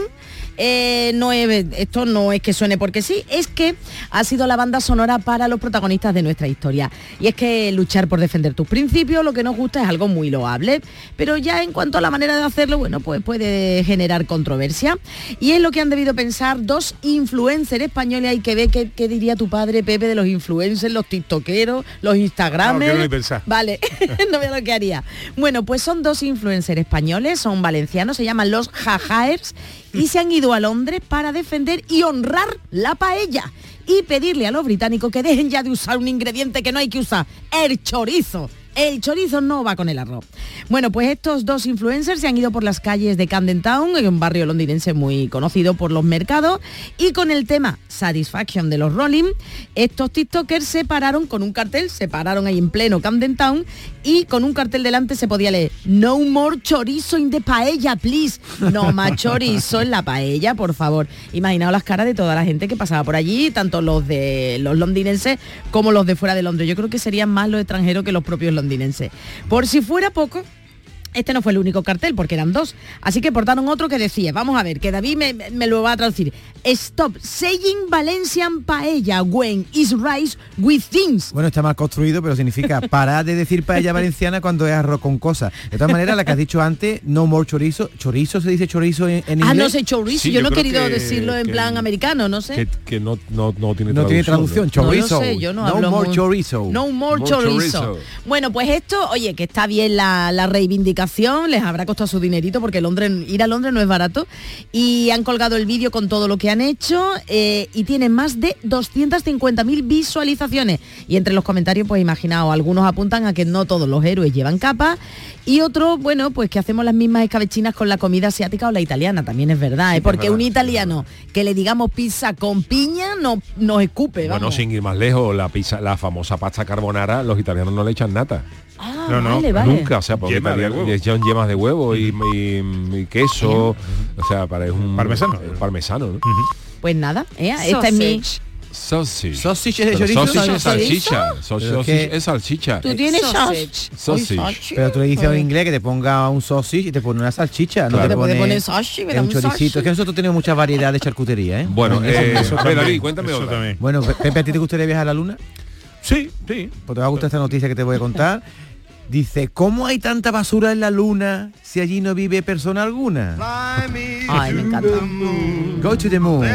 eh, no es, esto no es que suene porque sí, es que ha sido la banda sonora para los protagonistas de nuestra historia. Y es que luchar por defender tus principios, lo que nos gusta es algo muy loable, pero ya en cuanto a la manera de hacerlo, bueno, pues puede generar controversia. Y es lo que han debido pensar dos influencers españoles. Hay que ver qué, qué diría tu padre, Pepe, de los influencers, los tiktokeros, los instagramers. No. Vale, [laughs] no veo lo que haría. Bueno, pues son dos influencers españoles, son valencianos, se llaman los Jajaers y se han ido a Londres para defender y honrar la paella y pedirle a los británicos que dejen ya de usar un ingrediente que no hay que usar, el chorizo. El chorizo no va con el arroz. Bueno, pues estos dos influencers se han ido por las calles de Camden Town, en un barrio londinense muy conocido por los mercados, y con el tema Satisfaction de los Rolling, estos TikTokers se pararon con un cartel, se pararon ahí en pleno Camden Town y con un cartel delante se podía leer No more chorizo in the paella, please. No más chorizo en la paella, por favor. Imaginaos las caras de toda la gente que pasaba por allí, tanto los de los londinenses como los de fuera de Londres. Yo creo que serían más los extranjeros que los propios londinenses. Por si fuera poco, este no fue el único cartel, porque eran dos. Así que portaron otro que decía, vamos a ver, que David me, me lo va a traducir. Stop saying Valencian paella when is rice with things. Bueno, está mal construido, pero significa [laughs] parar de decir paella valenciana cuando es arroz con cosas. De todas maneras, la que has dicho antes, no more chorizo. ¿Chorizo se dice chorizo en, en inglés? Ah, no sé, chorizo. Sí, yo, yo no he querido que- decirlo en que- plan americano, no sé. Que, que no, no, no tiene No tiene traducción, ¿no? chorizo. No lo sé, yo no, No hablo more muy- chorizo. No more, More chorizo. chorizo. Bueno, pues esto, oye, que está bien la, la reivindicación, les habrá costado su dinerito porque Londres, ir a Londres no es barato. Y han colgado el vídeo con todo lo que han hecho eh, y tienen más de 250.000 visualizaciones. Y entre los comentarios, pues imaginaos, algunos apuntan a que no todos los héroes llevan capa y otros, bueno, pues que hacemos las mismas escabechinas con la comida asiática o la italiana, también es verdad, ¿eh? porque verdad, un italiano que le digamos pizza con piña no, nos escupe, Bueno, vamos. sin ir más lejos, la pizza, la famosa pasta carbonara, los italianos no le echan nata. Ah, No, no, vale, vale. Nunca, o sea, porque Yema de italiano- huevo. le echan yemas de huevo y, y- y queso, o sea, para es un Parmesano. eh, parmesano, ¿no? Pues nada, ¿eh? esta es mi... Sausage. Sausage de chorizo. sausage es salchicha. Pero Sausage es que- es salchicha. Tú tienes Sausage. sausage. Sausage. Pero tú le dices a un inglés que te ponga un sausage y te pone una salchicha. No Claro. te Te puede pone sausage, es un un choricito. Es que nosotros tenemos mucha variedad de charcutería, ¿eh? Bueno, eh, Eso a ver, también, David, cuéntame eso otra. también. Bueno, Pe- Pepe, ¿a ti te gustaría viajar a la luna? Sí, sí. Pues te va a gustar esta noticia que te voy a contar. Dice, ¿cómo hay tanta basura en la luna si allí no vive persona alguna? Ay, me encanta. Go to the moon.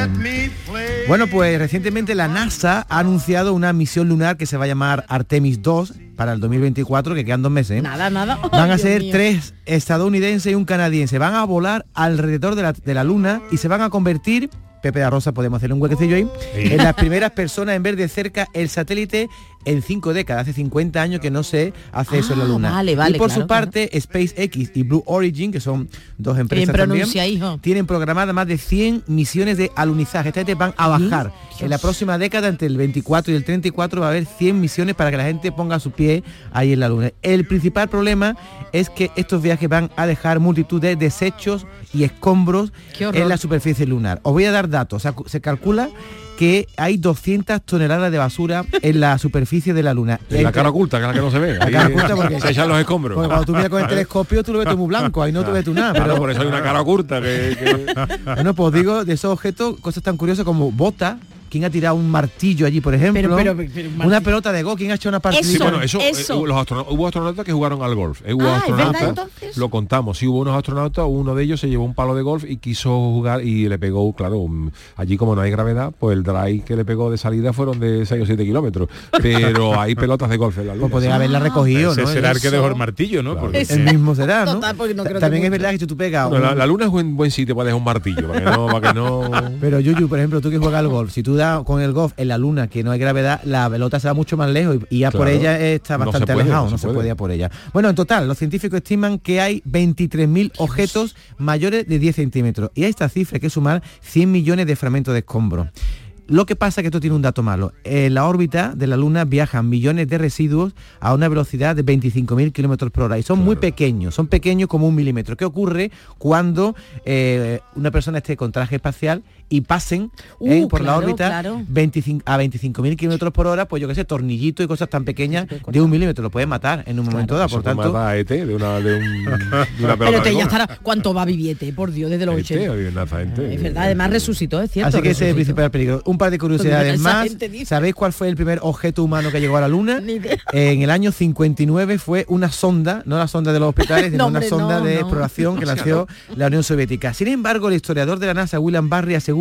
Bueno, pues recientemente la NASA ha anunciado una misión lunar que se va a llamar Artemis 2 para el 2024, que quedan dos meses. ¿eh? Nada, nada. Van a Dios ser mío. tres estadounidenses y un canadiense. Van a volar alrededor de la, de la luna y se van a convertir, Pepe de Rosa, podemos hacer un huequecillo ahí, Sí. en las primeras personas en ver de cerca el satélite en cinco décadas. Hace 50 años que no se hace eso en la Ah, luna. vale, vale, y por claro, su parte, SpaceX y Blue Origin, que son dos empresas también, hijo. tienen programadas más de 100 misiones de alunizaje. Esta gente van a bajar. En la próxima década, entre el 24 y el 34, va a haber 100 misiones para que la gente ponga su pie ahí en la luna. El principal problema es que estos viajes van a dejar multitud de desechos y escombros en la superficie lunar. Os voy a dar datos. O sea, se calcula que hay 200 toneladas de basura en la superficie de la luna. En [laughs] la cara oculta, que es la que no se ve. La Ahí cara oculta porque- [laughs] se echan los escombros. porque cuando tú miras con el [laughs] telescopio tú lo ves todo muy blanco, ahí no tú ves tú nada. Claro, por eso hay una cara oculta que, que- bueno, pues os digo de esos objetos, cosas tan curiosas como bota, ¿quién ha tirado un martillo allí, por ejemplo? Pero, pero, pero, un una pelota de go, ¿quién ha hecho una partida? Sí, Eso, bueno, eso, eh, eso. hubo, los astronautas, hubo astronautas que jugaron al golf. Eh, hubo Ah, lo contamos, sí hubo unos astronautas, uno de ellos se llevó un palo de golf y quiso jugar y le pegó, claro, un- allí como no hay gravedad, pues el drive que le pegó de salida fueron de 6 o 7 kilómetros. Pero [laughs] hay pelotas de golf en la luna. Pues podría haberla recogido, Ese ¿no? será el que dejó el martillo, ¿no? Claro. Porque El mismo será, ¿no? Total, porque no creo que También es verdad que si tú pegas No, la, un- la luna es buen, buen sitio para dejar un martillo, para que no... Para que no... Pero Yuyu, por ejemplo, tú que juegas al golf, si tú con el golf en la luna que no hay gravedad, la pelota se va mucho más lejos y, y ya por ella está No bastante puede, alejado, no no, se se puede. ir por ella. Bueno, en total, los científicos estiman que hay 23.000 objetos mayores de 10 centímetros y a esta cifra hay que sumar 100 millones de fragmentos de escombros. Lo que pasa es que esto tiene un dato malo. En la órbita de la Luna viajan millones de residuos a una velocidad de 25.000 kilómetros por hora y son muy pequeños, son pequeños como un milímetro. ¿Qué ocurre cuando eh, una persona esté con traje espacial y pasen Uh, eh, por la órbita claro. 25, a 25.000 kilómetros por hora? Pues yo qué sé, tornillitos y cosas tan pequeñas de un milímetro. Lo pueden matar en un momento dado. Por tanto, a ET de una, de un, [laughs] de una pelota Pero te de ya estará. ¿Cuánto va Viviete? Por Dios, desde los ET, 80. había una gente. Es verdad, además resucitó, es cierto. Así que ese es el principal peligro. Un par de curiosidades más. ¿Sabéis cuál fue el primer objeto humano que llegó a la Luna? [laughs] En el año 59 fue una sonda, no la sonda de los hospitales, [laughs] sino No, una sonda no, de no. exploración que lanzó la Unión Soviética. Sin embargo, el historiador de la NASA, William Barry, asegura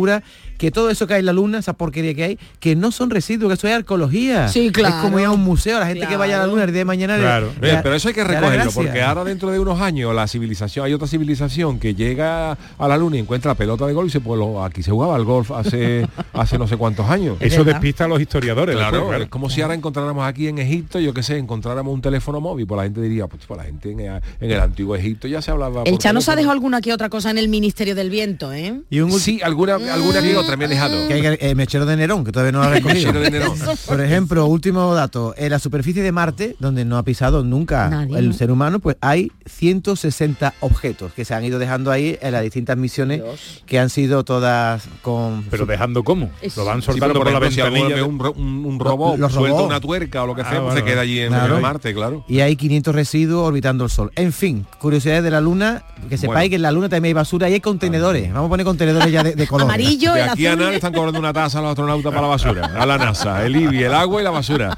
que todo eso que hay en la Luna, esa porquería que hay, que no son residuos, que eso es arqueología. Sí, claro. Es como ir a un museo, la gente que vaya a la. Luna el día de mañana. Claro. le- pero eso hay que recogerlo, porque ahora dentro de unos años la civilización, hay otra civilización que llega a la luna y encuentra la pelota de golf y dice, pues lo- aquí se jugaba al golf hace, [laughs] hace no sé cuántos años. Eso despista a los historiadores. Claro, después, claro. es como si ahora encontráramos aquí en Egipto, yo qué sé, encontráramos un teléfono móvil, pues la gente diría, pues, pues la gente en, en el antiguo Egipto ya se hablaba. El Chano se ha dejado alguna que otra cosa en el Ministerio del Viento, ¿eh? Y un Sí, alguna, alguna que otra me he dejado. que hay el, el mechero de Nerón, que todavía no lo ha recogido. [laughs] Mechero de Nerón. Por ejemplo, último dato, en la superficie de Marte, donde no ha pisado nunca Nadie, el ser humano, pues hay 160 objetos que se han ido dejando ahí en las distintas misiones que han sido todas con... Pero dejando cómo? Lo van Sí, soltando por por, la si ventanilla. ve un, ro- un, un robot los suelta una tuerca o lo que Ah, sea, bueno, se queda allí en, claro. en Marte, claro. Y hay 500 residuos orbitando el Sol. En fin, curiosidades de la Luna, que sepáis Bueno. que en la Luna también hay basura y hay contenedores. Vamos a poner contenedores ya de, de [laughs] colores. Amarillo, De el aquí a nada le están cobrando una tasa a los astronautas para la basura, a la NASA, el IBI, el agua y la basura.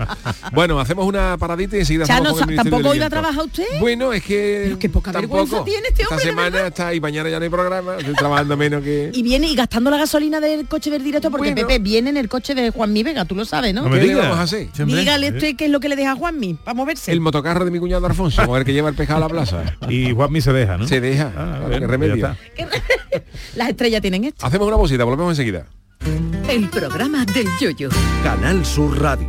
Bueno, hacemos una paradita y enseguida Chano, con el ¿tampoco del iba a trabajar usted? Bueno, es que Pero qué poca tampoco. vergüenza tiene este Esta hombre, semana está y mañana ya no hay programa, estoy trabajando menos que Y viene y gastando la gasolina del coche ver directo porque Bueno. Pepe viene en el coche de Juan Mi Vega, tú lo sabes, ¿no? No me ¿Qué le digas. vamos a hacer? Sí, hombre. Dígale usted qué es lo que le deja a Juanmi para moverse. El motocarro de mi cuñado Alfonso, a ver que lleva el pescado a la plaza. Y Juanmi se deja, ¿no? Se deja. Ah, Claro, qué remedio. [laughs] Las estrellas tienen esto. Hacemos una pausita, volvemos enseguida. El programa del yoyo. Canal Sur Radio.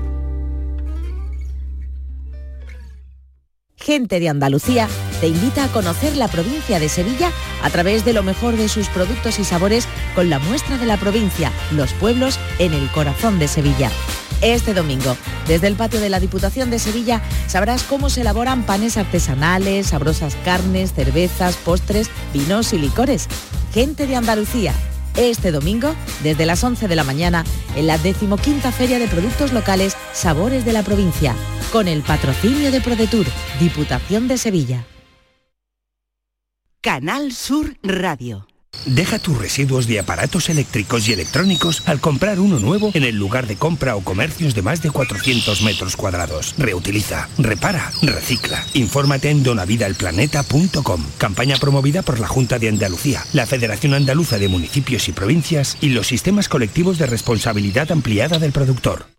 Gente de Andalucía te invita a conocer la provincia de Sevilla a través de lo mejor de sus productos y sabores con la muestra de la provincia, los pueblos en el corazón de Sevilla. Este domingo, desde el patio de la Diputación de Sevilla, sabrás cómo se elaboran panes artesanales, sabrosas carnes, cervezas, postres, vinos y licores. Gente de Andalucía, este domingo, desde las 11 de la mañana, en la decimoquinta Feria de Productos Locales Sabores de la Provincia, con el patrocinio de ProDetour, Diputación de Sevilla. Canal Sur Radio. Deja tus residuos de aparatos eléctricos y electrónicos al comprar uno nuevo en el lugar de compra o comercios de más de 400 metros cuadrados. Reutiliza, repara, recicla. Infórmate en donavidalplaneta.com. Campaña promovida por la Junta de Andalucía, la Federación Andaluza de Municipios y Provincias y los sistemas colectivos de responsabilidad ampliada del productor.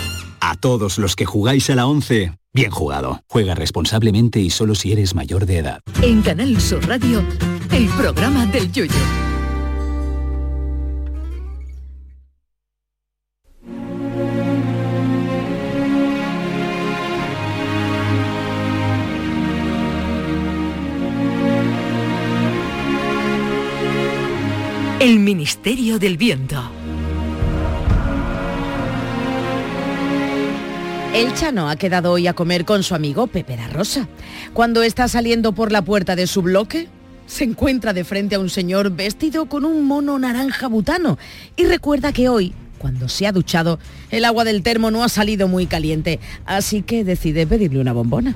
A todos los que jugáis a la 11, bien jugado. Juega responsablemente y solo si eres mayor de edad. En Canal Sur Radio, el programa del yoyo. El Ministerio del Viento. El Chano ha quedado hoy a comer con su amigo Pepe da Rosa. Cuando está saliendo por la puerta de su bloque, se encuentra de frente a un señor vestido con un mono naranja butano y recuerda que hoy, cuando se ha duchado, el agua del termo no ha salido muy caliente, así que decide pedirle una bombona.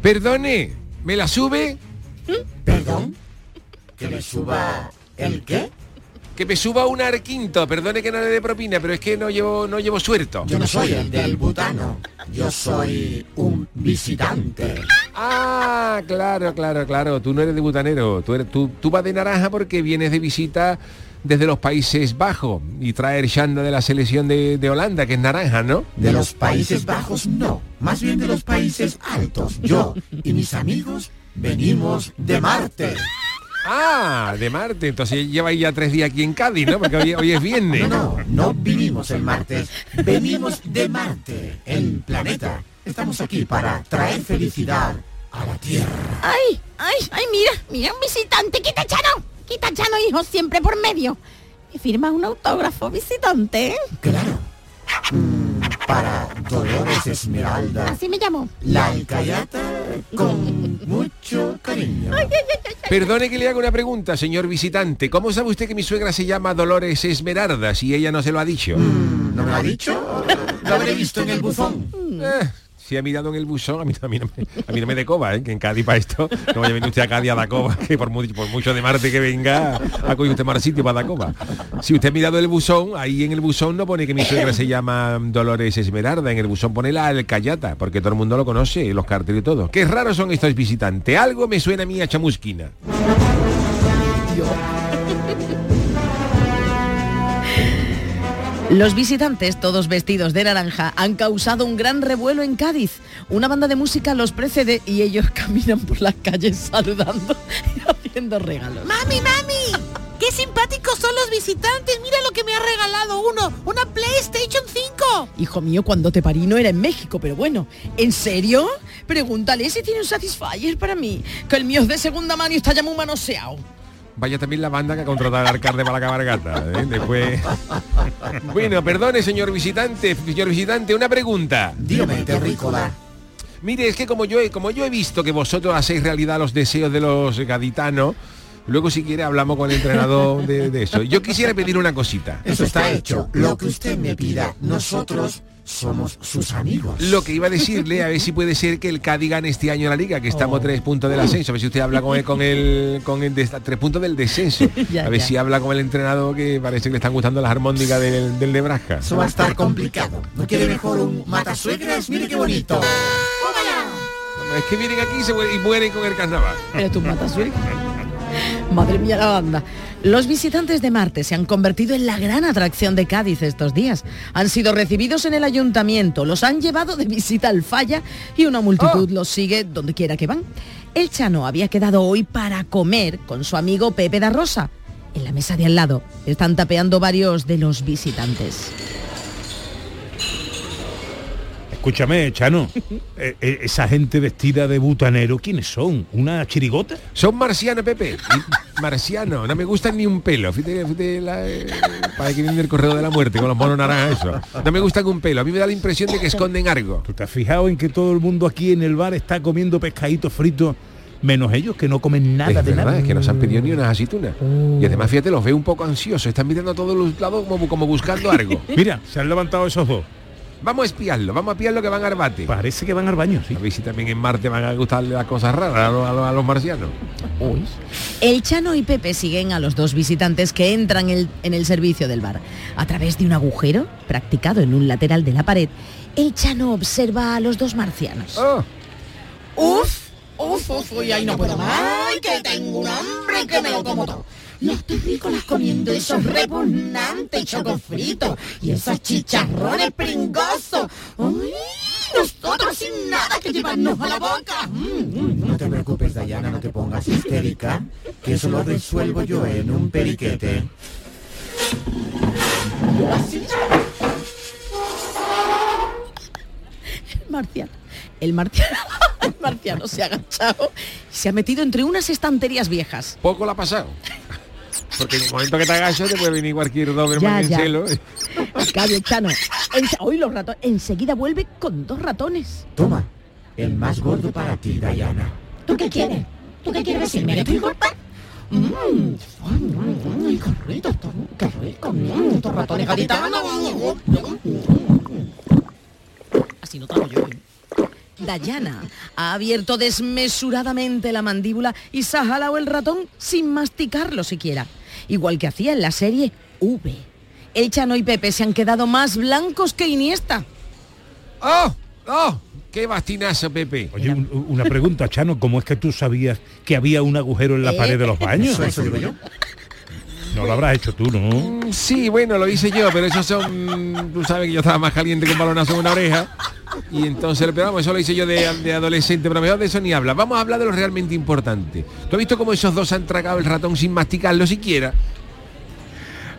Perdone, ¿me la sube? ¿Perdón? ¿Que me suba el qué? Que me suba un arquinto, perdone que no le dé propina, pero es que no llevo, no llevo suelto. Yo no soy el del butano, yo soy un visitante. Ah, claro, claro, claro. Tú no eres de butanero. Tú, eres, tú, tú vas de naranja porque vienes de visita desde los Países Bajos y traer Shanda de la selección de, de Holanda, que es naranja, ¿no? De los Países Bajos no, más bien de los Países Altos. Yo y mis amigos venimos de Marte. Ah, de Marte. Entonces lleva ya tres días aquí en Cádiz, ¿no? Porque hoy, hoy es viernes. No, no, no vinimos el martes, venimos de Marte, el planeta. Estamos aquí para traer felicidad a la Tierra. ¡Ay! ¡Ay! ¡Ay! Mira, mira un visitante. ¡Quita Chano! ¡Quita Chano, hijo! Siempre por medio. ¿Me firma un autógrafo, visitante? Claro. Mm, para Dolores Esmeralda. Así me llamo. La alcayata con mucho cariño. Perdone que le haga una pregunta, señor visitante. ¿Cómo sabe usted que mi suegra se llama Dolores Esmeralda si ella no se lo ha dicho? Mm, ¿No me lo ha dicho? [laughs] Lo habré visto en el buzón. Eh, si ha mirado en el buzón, a mí, a no, me, a mí no me de coba, ¿eh? que en Cádiz para esto, no vaya a venir usted a Cádiz a dar coba, que por, mu- por mucho de Marte que venga, a coger usted más sitio para dar coba. Si usted ha mirado el buzón, ahí en el buzón no pone que mi suegra se llama Dolores Esmeralda, en el buzón pone la Alcayata, porque todo el mundo lo conoce, los carteles y todo. Qué raros son estos visitantes, algo me suena a mí a chamusquina. Los visitantes, todos vestidos de naranja, han causado un gran revuelo en Cádiz. Una banda de música los precede y ellos [laughs] caminan por las calles saludando y haciendo regalos. ¡Mami, mami! [laughs] ¡Qué simpáticos son los visitantes! ¡Mira lo que me ha regalado uno! ¡Una PlayStation 5! Hijo mío, cuando te parí no era en México, pero bueno, ¿en serio? Pregúntale si tiene un Satisfyer para mí, que el mío es de segunda mano y está ya muy manoseado. Vaya también la banda que ha contratado al alcalde para la cabalgata. ¿eh? Después. [laughs] Bueno, perdone, señor visitante, señor visitante, una pregunta. Dígame, terrícola. Mire, es que como yo he, como yo he visto que vosotros hacéis realidad los deseos de los gaditanos, luego si quiere hablamos con el entrenador de, de eso. Yo quisiera pedir una cosita. Eso está hecho. Lo que usted me pida, nosotros somos sus amigos. Lo que iba a decirle, a ver si puede ser que el Cádiz gane este año la liga, que estamos tres puntos del ascenso. A ver si usted habla con el, con el, con el de- tres puntos del descenso. [laughs] Ya, a ver ya. si habla con el entrenador que parece que le están gustando las armónicas del, del Nebraska. Eso va a estar complicado. ¿No quiere mejor un matasuegras? Mire qué bonito. Es que vienen aquí y, se mueren, y mueren con el carnaval. Eres tú matasuegra. [laughs] Madre mía la banda. Los visitantes de Marte se han convertido en la gran atracción de Cádiz estos días. Han sido recibidos en el ayuntamiento, los han llevado de visita al falla y una multitud los sigue donde quiera que van. El Chano había quedado hoy para comer con su amigo Pepe da Rosa. En la mesa de al lado están tapeando varios de los visitantes. Escúchame, Chano, eh, [laughs] eh, esa gente vestida de butanero, ¿quiénes son? ¿Una chirigota? Son marcianos, Pepe. Marciano, no me gustan ni un pelo. Fíjate, fíjate la, eh, para que viene el correo de la muerte con los monos naranjas eso. No me gustan un pelo. A mí me da la impresión de que esconden algo. ¿Tú te has fijado en que todo el mundo aquí en el bar está comiendo pescadito frito, menos ellos que no comen nada es de verdad, nada? es que no se han pedido ni unas aceitunas. Y además, fíjate, los veo un poco ansiosos. Están mirando a todos los lados como, como buscando algo. [laughs] Mira, se han levantado esos dos. Vamos a espiarlo, vamos a espiarlo que van al bate. Parece que van al baño, sí. A ver si también en Marte van a gustarle las cosas raras a los, a los- a los marcianos. El Chano y Pepe siguen a los dos visitantes que entran el- en el servicio del bar. A través de un agujero, practicado en un lateral de la pared, el Chano observa a los dos marcianos. ¡Uf! ¡Uf, uf! ¡Uy, ahí no puedo más! ¡Ay, que tengo un hambre que me lo como todo! Los terrícolas comiendo esos repugnantes chocos fritos y esos chicharrones pringosos. ¡Uy! Nosotros sin nada que llevarnos a la boca. Mm, No te preocupes, Dayana, no te pongas histérica, que eso lo resuelvo yo en un periquete. El marciano. El marciano, [laughs] el marciano se ha agachado y se ha metido entre unas estanterías viejas. Poco la ha pasado. Porque en el momento que te agachas te puede venir cualquier Doberman Ya, en ya. celo. [laughs] Cambio, Chano. Hoy los ratones. Enseguida vuelve con dos ratones. Toma, el más gordo para ti, Diana. ¿Tú qué quieres? ¿Tú qué quieres decirme? ¿Que estoy gorda? Mmm, ay, ay, ay, qué rico, qué rico, mmm, estos ratones gaditanos. Así no trago yo. ¿eh? Dayana ha abierto desmesuradamente la mandíbula y se ha jalado el ratón sin masticarlo siquiera. Igual que hacía en la serie V. El Chano y Pepe se han quedado más blancos que Iniesta. ¡Oh! ¡Oh! ¡Qué bastinazo, Pepe! Oye, un- una pregunta, Chano, ¿cómo es que tú sabías que había un agujero en la Eh, pared de los baños? eso- eso digo yo. No lo habrás hecho tú, ¿no? Mm, Sí, bueno, lo hice yo, pero eso son... Tú sabes que yo estaba más caliente que un balonazo en una oreja. Y entonces, pero vamos, eso lo hice yo de, de adolescente, pero mejor de eso ni habla. Vamos a hablar de lo realmente importante. ¿Tú has visto cómo esos dos han tragado el ratón sin masticarlo siquiera?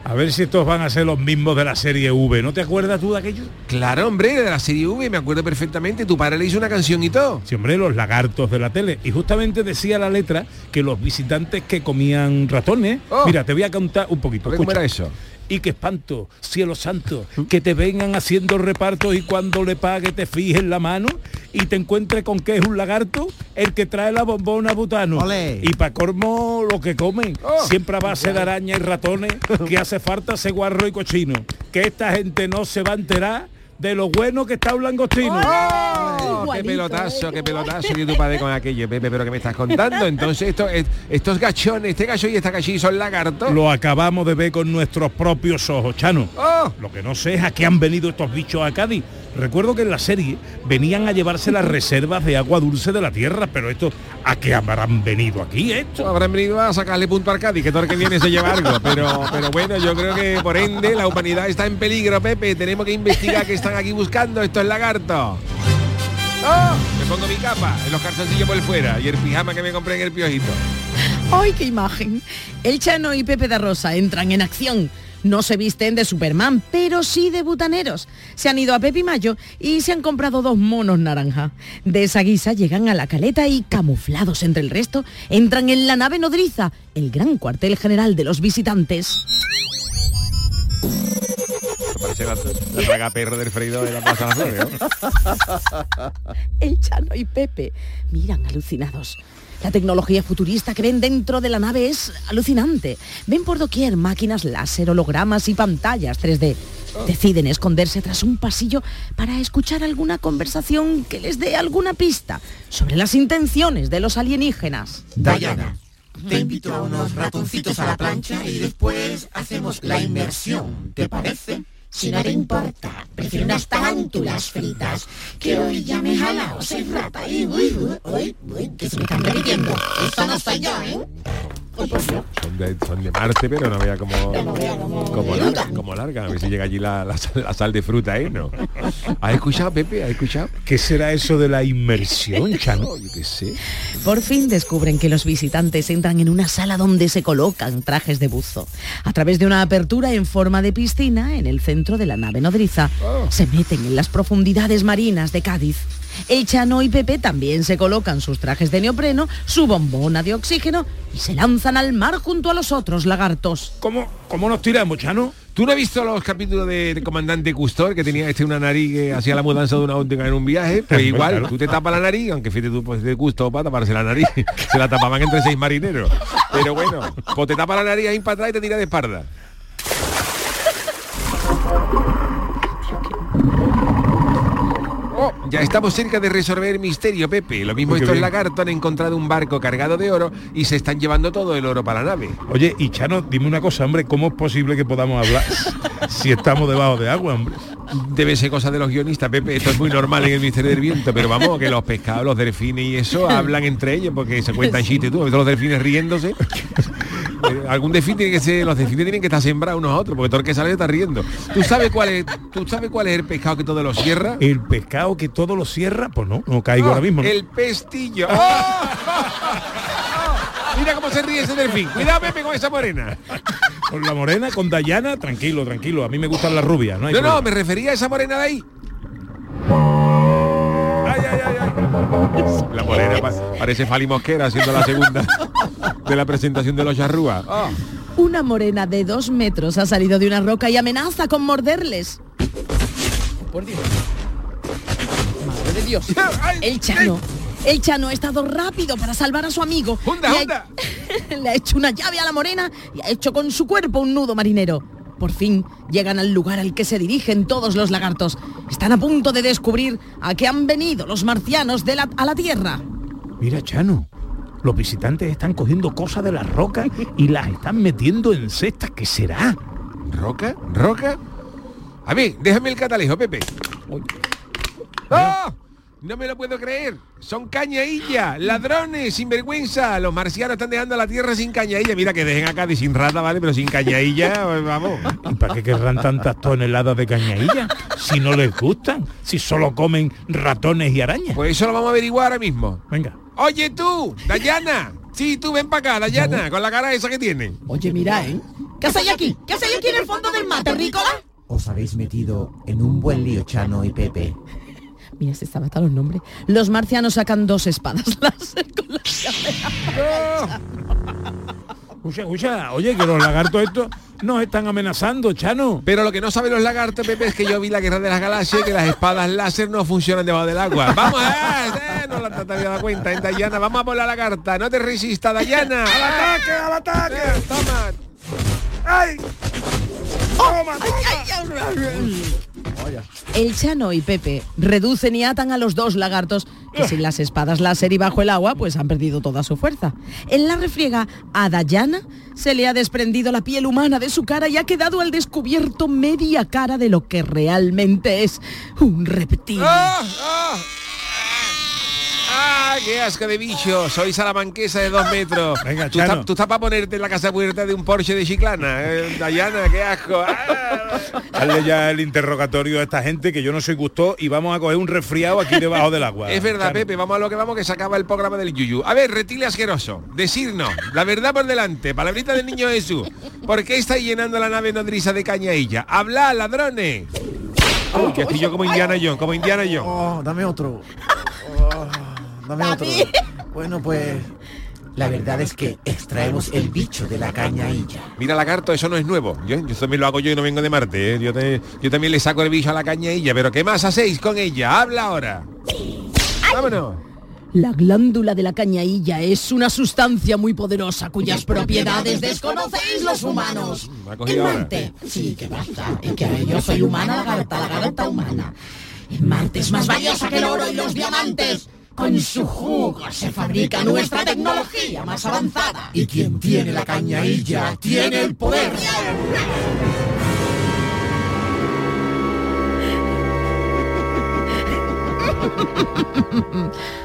A ver si estos van a ser los mismos de la serie V. ¿No te acuerdas tú de aquello? Claro, hombre, de la serie V, me acuerdo perfectamente. Tu padre le hizo una canción y todo. Sí, hombre, los lagartos de la tele. Y justamente decía la letra que los visitantes que comían ratones... Mira, te voy a contar un poquito. A ver, ¿cómo escucha. era eso? Y qué espanto, cielo santo, que te vengan haciendo repartos y cuando le pague te fijes la mano y te encuentres con que es un lagarto el que trae la bombona butano. Y para colmo lo que comen, siempre a base de araña y ratones, que [laughs] hace falta ese guarro y cochino. Que esta gente no se va a enterar de lo bueno que está un langostino. ¡Oh! ¡Qué pelotazo, qué pelotazo dio tu padre con aquello, Pepe! ¿Pero que me estás contando? Entonces, esto, es- estos gachones, este gacho y esta gachilla son lagartos. Lo acabamos de ver con nuestros propios ojos, Chano. Lo que no sé es a qué han venido estos bichos a Cádiz. Recuerdo que en la serie venían a llevarse las [laughs] reservas de agua dulce de la tierra, pero esto, ¿a qué habrán venido aquí esto? Habrán venido a sacarle punto al Cádiz, que todo el que viene se lleva algo. Pero, pero bueno, yo creo que por ende la humanidad está en peligro, Pepe. Tenemos que investigar qué están aquí buscando estos lagartos. ¡Oh! Me pongo mi capa, en los calzoncillos por fuera y el pijama que me compré en el piojito. ¡Ay, qué imagen! El Chano y Pepe da Rosa entran en acción. No se visten de Superman, pero sí de butaneros. Se han ido a Pepe y Mayo y se han comprado dos monos naranja. De esa guisa llegan a la caleta y, camuflados entre el resto, entran en la nave nodriza, el gran cuartel general de los visitantes. Parece la, la traga perro del freidor de la Plaza de las Flores, ¿no? [laughs] El Chano y Pepe miran alucinados. La tecnología futurista que ven dentro de la nave es alucinante. Ven por doquier máquinas láser, hologramas y pantallas 3D. Deciden esconderse tras un pasillo para escuchar alguna conversación que les dé alguna pista sobre las intenciones de los alienígenas. Diana, te invito a unos ratoncitos a la plancha y después hacemos la inmersión, ¿te parece? Si no te importa, prefiero unas tarántulas fritas, que hoy ya me he jalado seis ratas y uy, uy, uy, uy, que se me están repitiendo. Esto no soy yo, ¿eh? Son de, son de Marte, pero no vea como, como, larga, como larga. A ver si llega allí la, la sal, la sal de fruta, ¿eh? No. ¿Has escuchado, Pepe? ¿Has escuchado? ¿Qué será eso de la inmersión, [laughs] Chano? Yo qué sé. Por fin descubren que los visitantes entran en una sala donde se colocan trajes de buzo. A través de una apertura en forma de piscina en el centro de la nave nodriza, se meten en las profundidades marinas de Cádiz. El Chano y Pepe también se colocan sus trajes de neopreno, su bombona de oxígeno y se lanzan al mar junto a los otros lagartos. ¿Cómo, cómo nos tiramos, Chano? ¿Tú no has visto los capítulos de, de Comandante Custor que tenía este una nariz que hacía la mudanza de una óptica en un viaje? [laughs] Pues igual, Claro. tú te tapas la nariz, aunque fíjate tú pues de Custor para taparse la nariz. [laughs] Se la tapaban entre seis marineros. Pero bueno, pues te tapa la nariz ahí para atrás y te tira de espalda. Ya estamos cerca de resolver el misterio, Pepe. Lo mismo estos lagartos han encontrado un barco cargado de oro y se están llevando todo el oro para la nave. Oye, y Chano, dime una cosa, hombre, ¿cómo es posible que podamos hablar [laughs] si estamos debajo de agua, hombre? Debe ser cosa de los guionistas, Pepe. Esto es muy normal en el Misterio del Viento, pero vamos, que los pescados, los delfines y eso hablan entre ellos porque se cuentan chistes. Tú, los delfines riéndose. [laughs] Eh, Algún delfín tiene que ser, los delfines tienen que estar sembrados unos a otros, porque todo el que sale está riendo. ¿Tú sabes cuál es, tú sabes cuál es el pescado que todo lo cierra? El pescado que todo lo cierra, pues no, no caigo Oh, ahora mismo. ¿no? El pestillo. ¡Oh! [laughs] Mira cómo se ríe ese delfín. Cuidado, Pepe, con esa morena. Con la morena, con Dayana, tranquilo, tranquilo. A mí me gustan las rubias, ¿no? hay No, me refería a esa morena de ahí. La morena pa- parece Fali Mosquera haciendo la segunda [laughs] de la presentación de los charrúas. Ah. Una morena de dos metros ha salido de una roca y amenaza con morderles. por Dios. Madre de Dios. [laughs] El Chano. El Chano ha estado rápido para salvar a su amigo. ¡Honda, Le ha-! [laughs] Le ha hecho una llave a la morena y ha hecho con su cuerpo un nudo marinero. Por fin llegan al lugar al que se dirigen todos los lagartos. Están a punto de descubrir a qué han venido los marcianos de la- a la Tierra. Mira, Chano, los visitantes están cogiendo cosas de las rocas y las están metiendo en cestas. ¿Qué será? ¿Roca? ¿Roca? A ver, déjame el catalejo, Pepe. ¡Oh! No me lo puedo creer. Son cañailla, ladrones, sinvergüenza. Los marcianos están dejando la tierra sin cañailla. Mira que dejen acá de sin rata, ¿vale? Pero sin cañailla, pues, vamos. ¿Y para qué querrán tantas toneladas de cañailla? Si no les gustan, si solo comen ratones y arañas. Pues eso lo vamos a averiguar ahora mismo. Venga. Oye tú, Dayana. Sí, tú ven para acá, Dayana, con la cara esa que tiene. Oye, mira, ¿eh? ¿Qué hacéis aquí? ¿Qué hacéis aquí en el fondo del mar, terrícola? Os habéis metido en un buen lío, Chano y Pepe. Mira, se sabe hasta los nombres. Los marcianos sacan dos espadas [laughs] láser con las. Escucha, escucha, oye, que los lagartos estos nos están amenazando, Chano. Pero lo que no saben los lagartos, Pepe, es que yo vi la guerra de las galaxias y que las espadas láser no funcionan debajo del agua. Vamos, eh, eh, no la te había dado cuenta, eh, Dayana. Vamos a por la lagarta. No te resistas, Dayana. ¡Al ataque, al ataque! toma. ¡Ay! ¡Toma! El Chano y Pepe reducen y atan a los dos lagartos que sin las espadas láser y bajo el agua pues han perdido toda su fuerza. En la refriega a Dayana se le ha desprendido la piel humana de su cara y ha quedado al descubierto media cara de lo que realmente es un reptil. ¡Ah! ¡Ah! ¡Ah, qué asco de bicho! Soy salamanquesa de dos metros. Venga, tú, estás, tú estás para ponerte en la casa puerta de un Porsche de Chiclana. Eh, Dayana, qué asco. ¡Ah! Dale ya el interrogatorio a esta gente que yo no soy gusto y vamos a coger un resfriado aquí debajo del agua. Es verdad, Chano. Pepe, vamos a lo que vamos, que se acaba el programa del Yuyu. A ver, reptil asqueroso, decirnos, la verdad por delante, palabrita del niño Jesús. ¿Por qué estáis llenando la nave nodriza de cañailla? ¡Habla, ladrones! Uy, que estoy yo como Indiana Jones, como Indiana Jones. Oh, dame otro. Oh, [laughs] dame otro. Bueno, pues La verdad es que extraemos el bicho de la cañailla. Mira, lagarto, eso no es nuevo. Yo, yo también lo hago yo y no vengo de Marte. ¿eh? Yo, te- yo también le saco el bicho a la cañailla. Pero ¿qué más hacéis con ella? Habla ahora. Vámonos. La glándula de la cañailla es una sustancia muy poderosa cuyas propiedades desconocéis los humanos. Ha En. Marte, sí, que basta. Es que yo soy humana, lagarta, lagarta humana. En Marte es más valiosa que el oro y los diamantes. Con su jugo se fabrica nuestra tecnología más avanzada. Y quien tiene la cañailla tiene el poder. [laughs]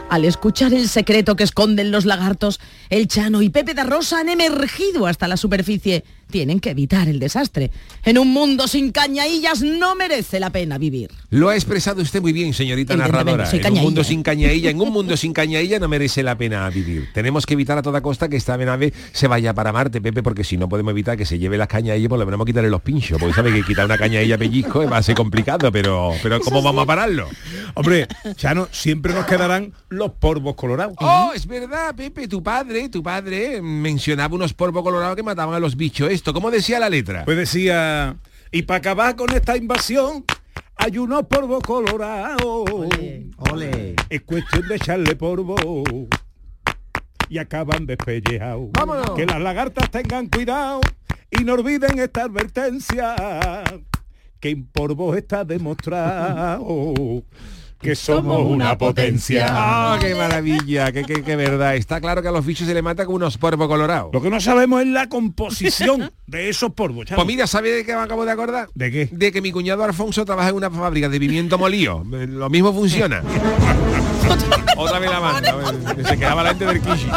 Al escuchar el secreto que esconden los lagartos, el Chano y Pepe de Rosa han emergido hasta la superficie. Tienen que evitar el desastre. En un mundo sin cañaillas no merece la pena vivir. Lo ha expresado usted muy bien, señorita narradora. soy En un mundo sin cañailla, en un mundo sin cañailla no merece la pena vivir. Tenemos que evitar a toda costa que esta nave se vaya para Marte, Pepe, porque si no podemos evitar que se lleve las cañaillas, por lo menos quitarle los pinchos, porque sabe que quitar una cañailla a pellizco va a ser complicado, pero, pero ¿cómo vamos a pararlo? Hombre, Chano, siempre nos quedarán los polvos colorados. Oh, es verdad, Pepe, tu padre, tu padre mencionaba unos polvos colorados que mataban a los bichos. Esto, ¿cómo decía la letra? Pues decía, y para acabar con esta invasión, hay unos polvos colorados. Ole. Es cuestión de echarle polvo. Y acaban despellejados. ¡Vámonos! Que las lagartas tengan cuidado y no olviden esta advertencia. Que en polvos está demostrado que somos una potencia. ¡Ah, qué maravilla! ¡Qué, qué, qué verdad! Está claro que a los bichos se le mata con unos polvos colorados. Lo que no sabemos es la composición [laughs] de esos polvos. Pues mira, ¿sabe de qué me acabo de acordar? ¿De qué? De que mi cuñado Alfonso trabaja en una fábrica de pimiento molío. Eh, Lo mismo funciona. [laughs] Otra vez la manda. eh, Se quedaba la gente del Kishi.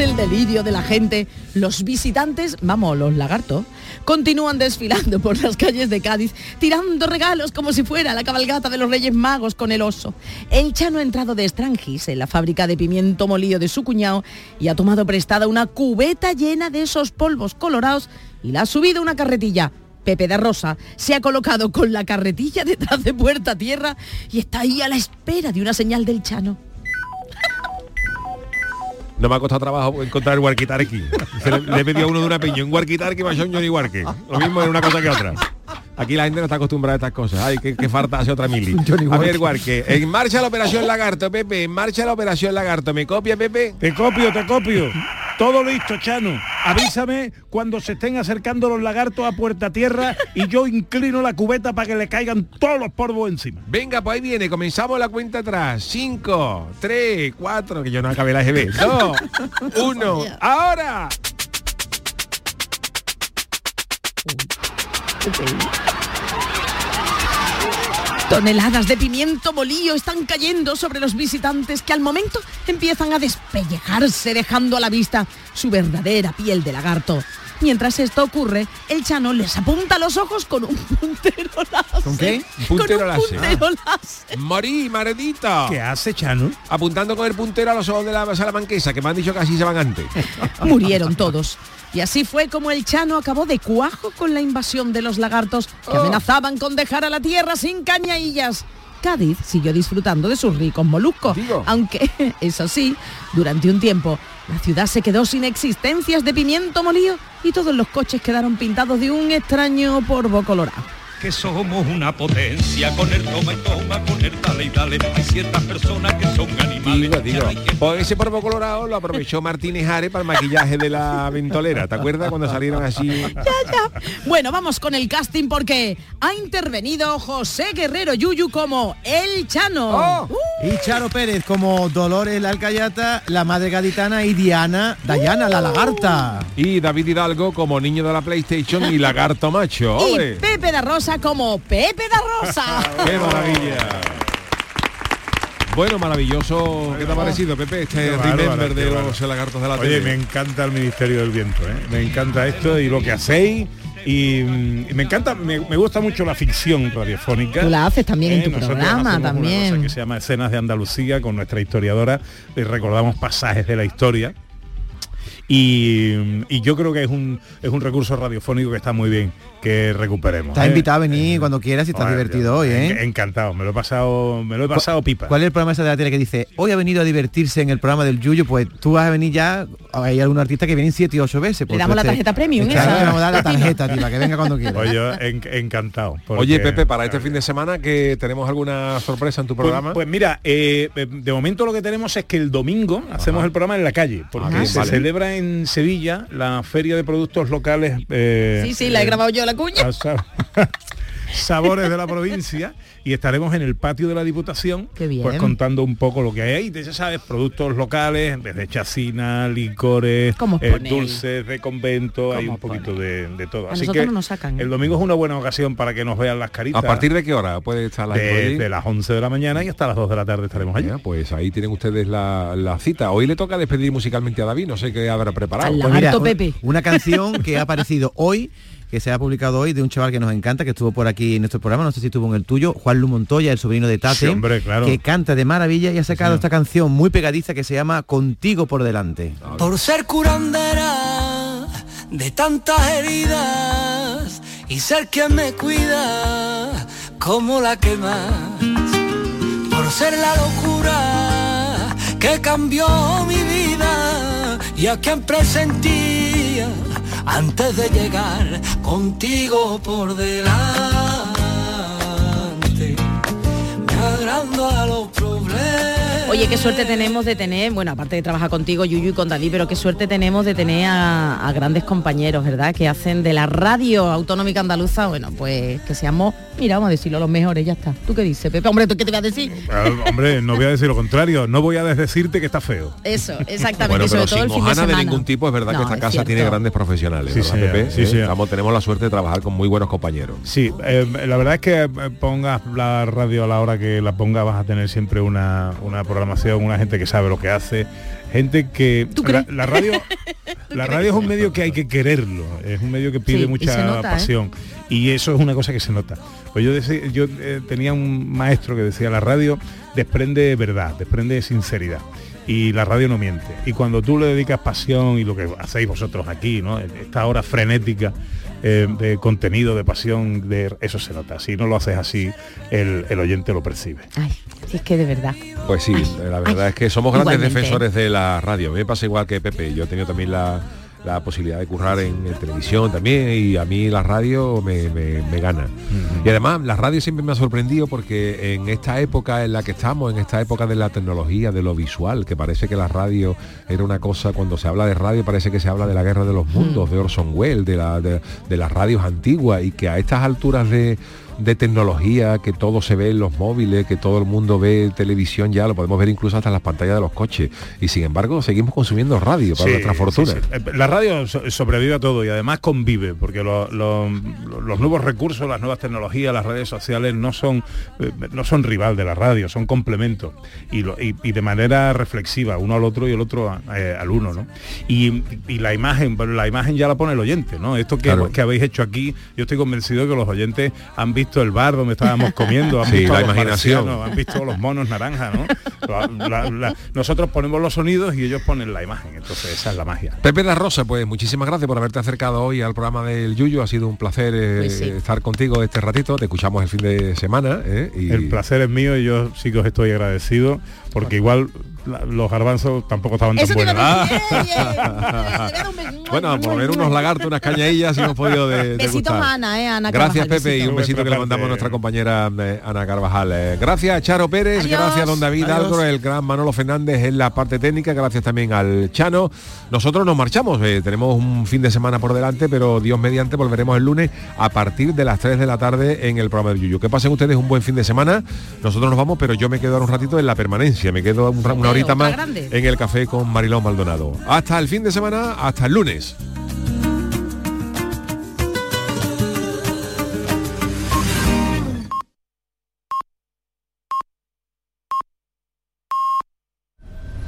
El delirio de la gente, los visitantes, vamos, los lagartos, continúan desfilando por las calles de Cádiz, tirando regalos como si fuera la cabalgata de los Reyes Magos con el oso. El Chano ha entrado de Strangis en la fábrica de pimiento molido de su cuñado y ha tomado prestada una cubeta llena de esos polvos colorados y la ha subido una carretilla. Pepe de Rosa se ha colocado con la carretilla detrás de puerta tierra y está ahí a la espera de una señal del Chano. No me ha costado trabajo encontrar el Warquitarqui. Se Le, le pedido a uno de una peña, un Warquitarqui más un Johnny Warque. Lo mismo en una cosa que otra. Aquí la gente no está acostumbrada a estas cosas. Ay, que, falta hace otra mili. A ver. Guarque, en marcha la operación Lagarto, Pepe. En marcha la operación Lagarto. ¿Me copia, Pepe? Te copio, te copio. Todo listo, Chano. Avísame cuando se estén acercando los lagartos a puerta tierra y yo inclino la cubeta para que le caigan todos los polvos encima. Venga, pues ahí viene, comenzamos la cuenta atrás. 5, 3, 4, que yo no acabé la GB. 2, 1, ahora. Toneladas de pimiento molío están cayendo sobre los visitantes que al momento empiezan a despellejarse dejando a la vista su verdadera piel de lagarto. Mientras esto ocurre, el Chano les apunta los ojos con un puntero láser. ¿Con qué? Un Con puntero un láser. puntero láser. Morí, maredita. ¿Qué hace, Chano? Apuntando con el puntero a los ojos de la salamanquesa, que me han dicho que así se van antes. [laughs] Murieron todos. Y así fue como el Chano acabó de cuajo con la invasión de los lagartos que Oh. amenazaban con dejar a la tierra sin cañaillas. Cádiz siguió disfrutando de sus ricos moluscos, aunque, [laughs] eso sí, durante un tiempo la ciudad se quedó sin existencias de pimiento molido y todos los coches quedaron pintados de un extraño polvo colorado. que somos una potencia con el toma y toma, dale y dale. Hay ciertas personas que son animales. Digo, digo. Pues ese polvo colorado lo aprovechó Martínez Ares para el maquillaje de la ventolera. ¿Te acuerdas cuando salieron así? Bueno, vamos con el casting porque ha intervenido José Guerrero Yuyu como El Chano. Uh, Y Charo Pérez como Dolores la Alcayata, la madre gaditana y Diana, Dayana la lagarta. Y David Hidalgo como niño de la PlayStation y lagarto macho. y. Pepe da Rosa como Pepe da Rosa. ¡Qué maravilla! Bueno, maravilloso. ¿Qué te ha parecido, Pepe? Este remember de los lagartos de la Oye, tele. me encanta el Ministerio del Viento, ¿eh? me encanta esto y lo que hacéis. Y, mm, y me encanta, me, me gusta mucho la ficción radiofónica. Tú la haces también en tu nosotros programa, Una también. cosa que se llama Escenas de Andalucía con nuestra historiadora y recordamos pasajes de la historia. Y, y yo creo que es un, es un recurso radiofónico que está muy bien que recuperemos. Estás ¿eh? invitado a venir cuando quieras y estás Joder, divertido yo- hoy, ¿eh? Encantado, me lo he pasado, me lo he pasado pipa. ¿Cuál es el programa ese de la tele que dice, hoy ha venido a divertirse en el programa del Yuyu? Pues tú vas a venir ya, hay algún artista que vienen siete y ocho veces. pues damos la este- tarjeta premium, le vamos a dar la tarjeta, para que venga cuando quiera. Yo en- encantado. porque- Oye, Pepe, para este fin de semana que tenemos alguna sorpresa en tu Pues, programa. pues mira, eh, eh, de momento lo que tenemos es que el domingo hacemos el programa en la calle, porque Ah, se vale. celebra en Sevilla la feria de productos locales. eh, Sí, sí, la he eh, grabado yo la cuña. [laughs] sabores de la provincia y estaremos en el patio de la Diputación bien. pues contando un poco lo que hay ahí, ya sabes, productos locales, desde chacina, licores, ¿Cómo os eh, dulces de convento, hay ¿Cómo un poquito de, de todo. A Así que no nos sacan, ¿eh? el domingo es una buena ocasión para que nos vean las caritas. ¿A partir de qué hora puede estar la? Desde las 11 de la mañana y hasta las 2 de la tarde estaremos allí. Ya, pues ahí tienen ustedes la, la cita. Hoy le toca despedir musicalmente a David, no sé qué habrá preparado. Pues mira, un- Una canción que ha aparecido hoy, que se ha publicado hoy de un chaval que nos encanta, que estuvo por aquí en nuestro programa, no sé si estuvo en el tuyo, Juan Lu Montoya, el sobrino de Tate, Sí, hombre, claro. que canta de maravilla y ha sacado esta canción muy pegadiza que se llama Contigo por delante. Por ser curandera de tantas heridas y ser quien me cuida como la que más. Por ser la locura que cambió mi vida y a quien presentía antes de llegar contigo por delante. Me agrando a los problemas. Oye, qué suerte tenemos de tener, bueno, aparte de trabajar contigo, Yuyu y con David, pero qué suerte tenemos de tener a, a grandes compañeros, ¿verdad? Que hacen de la radio autonómica andaluza, bueno, pues que seamos, mira, vamos a decirlo, los mejores, ya está. ¿Tú qué dices, Pepe? Hombre, ¿tú qué te voy a decir? Ah, hombre, no voy a decir lo contrario, no voy a desdecirte que está feo. Eso, [laughs] exactamente, Bueno, y sobre pero todo el sin fin de ningún tipo, es verdad No, que esta es casa cierto. tiene grandes profesionales, Sí, ¿verdad, Pepe? sí, ¿Eh? Estamos, tenemos la suerte de trabajar con muy buenos compañeros. Sí, eh, la verdad es que eh, pongas la radio a la hora que la ponga vas a tener siempre una, una programación, una gente que sabe lo que hace, gente que la, la radio [laughs] la radio es un medio que hay que quererlo, es un medio que pide Sí, mucha ¿eh? Y eso es una cosa que se nota. Pues yo decía- yo eh, tenía un maestro que decía la radio desprende verdad, desprende sinceridad. Y la radio no miente. Y cuando tú le dedicas pasión y lo que hacéis vosotros aquí, ¿no? Esta hora frenética eh, de contenido, de pasión, de eso se nota. Si no lo haces así, el, el oyente lo percibe. Si es que de verdad. Pues sí, la verdad es que somos grandes igualmente. defensores de la radio. Me pasa igual que Pepe. Yo he tenido también la, la posibilidad de currar en, en televisión también y a mí la radio me, me- me gana. Y además la radio siempre me ha sorprendido porque en esta época en la que estamos, en esta época de la tecnología, de lo visual, que parece que la radio era una cosa, cuando se habla de radio parece que se habla de la guerra de los mundos, de Orson Welles, de, la, de, de las radios antiguas y que a estas alturas de de tecnología, que todo se ve en los móviles, que todo el mundo ve televisión ya, lo podemos ver incluso hasta en las pantallas de los coches. Y sin embargo, seguimos consumiendo radio para Sí, nuestra fortuna. sí. Eh, La radio so- sobrevive a todo y además convive, porque lo- lo- los nuevos recursos, las nuevas tecnologías, las redes sociales no son, eh, no son rival de la radio, son complementos. Y, lo- y- y de manera reflexiva, uno al otro y el otro a- eh, al uno. ¿no? Y, y la imagen, pero la imagen ya la pone el oyente, ¿no? Esto que, Claro. que habéis hecho aquí, yo estoy convencido que los oyentes han visto el bar donde estábamos comiendo, han Sí, visto la imaginación. han visto los monos naranja, ¿no? La- la- la- nosotros ponemos los sonidos y ellos ponen la imagen, entonces esa es la magia. Pepe da Rosa, pues muchísimas gracias por haberte acercado hoy al programa del Yuyo. Ha sido un placer eh, Pues sí. estar contigo este ratito. Te escuchamos el fin de semana. ¿eh? Y- El placer es mío y yo sí que os estoy agradecido porque igual la- los garbanzos tampoco estaban tan Eso buenos. iba a bueno, por ver unos lagartos, unas cañadillas y hemos podido de, Besitos a Ana, ¿eh? Ana Gracias Carvajal, Pepe y un besito que le mandamos a nuestra compañera eh, Ana Carvajal. Eh, gracias Charo Pérez, Adiós. gracias don David. Algro, el gran Manolo Fernández en la parte técnica, gracias también al Chano. Nosotros nos marchamos, eh, tenemos un fin de semana por delante, pero Dios mediante volveremos el lunes a partir de las 3 de la tarde en el programa del Yuyu. Que pasen ustedes un buen fin de semana. Nosotros nos vamos, pero yo me quedo ahora un ratito en la permanencia, me quedo un ra- una horita más grande. en el café con Marilón Maldonado. Hasta el fin de semana, hasta el lunes.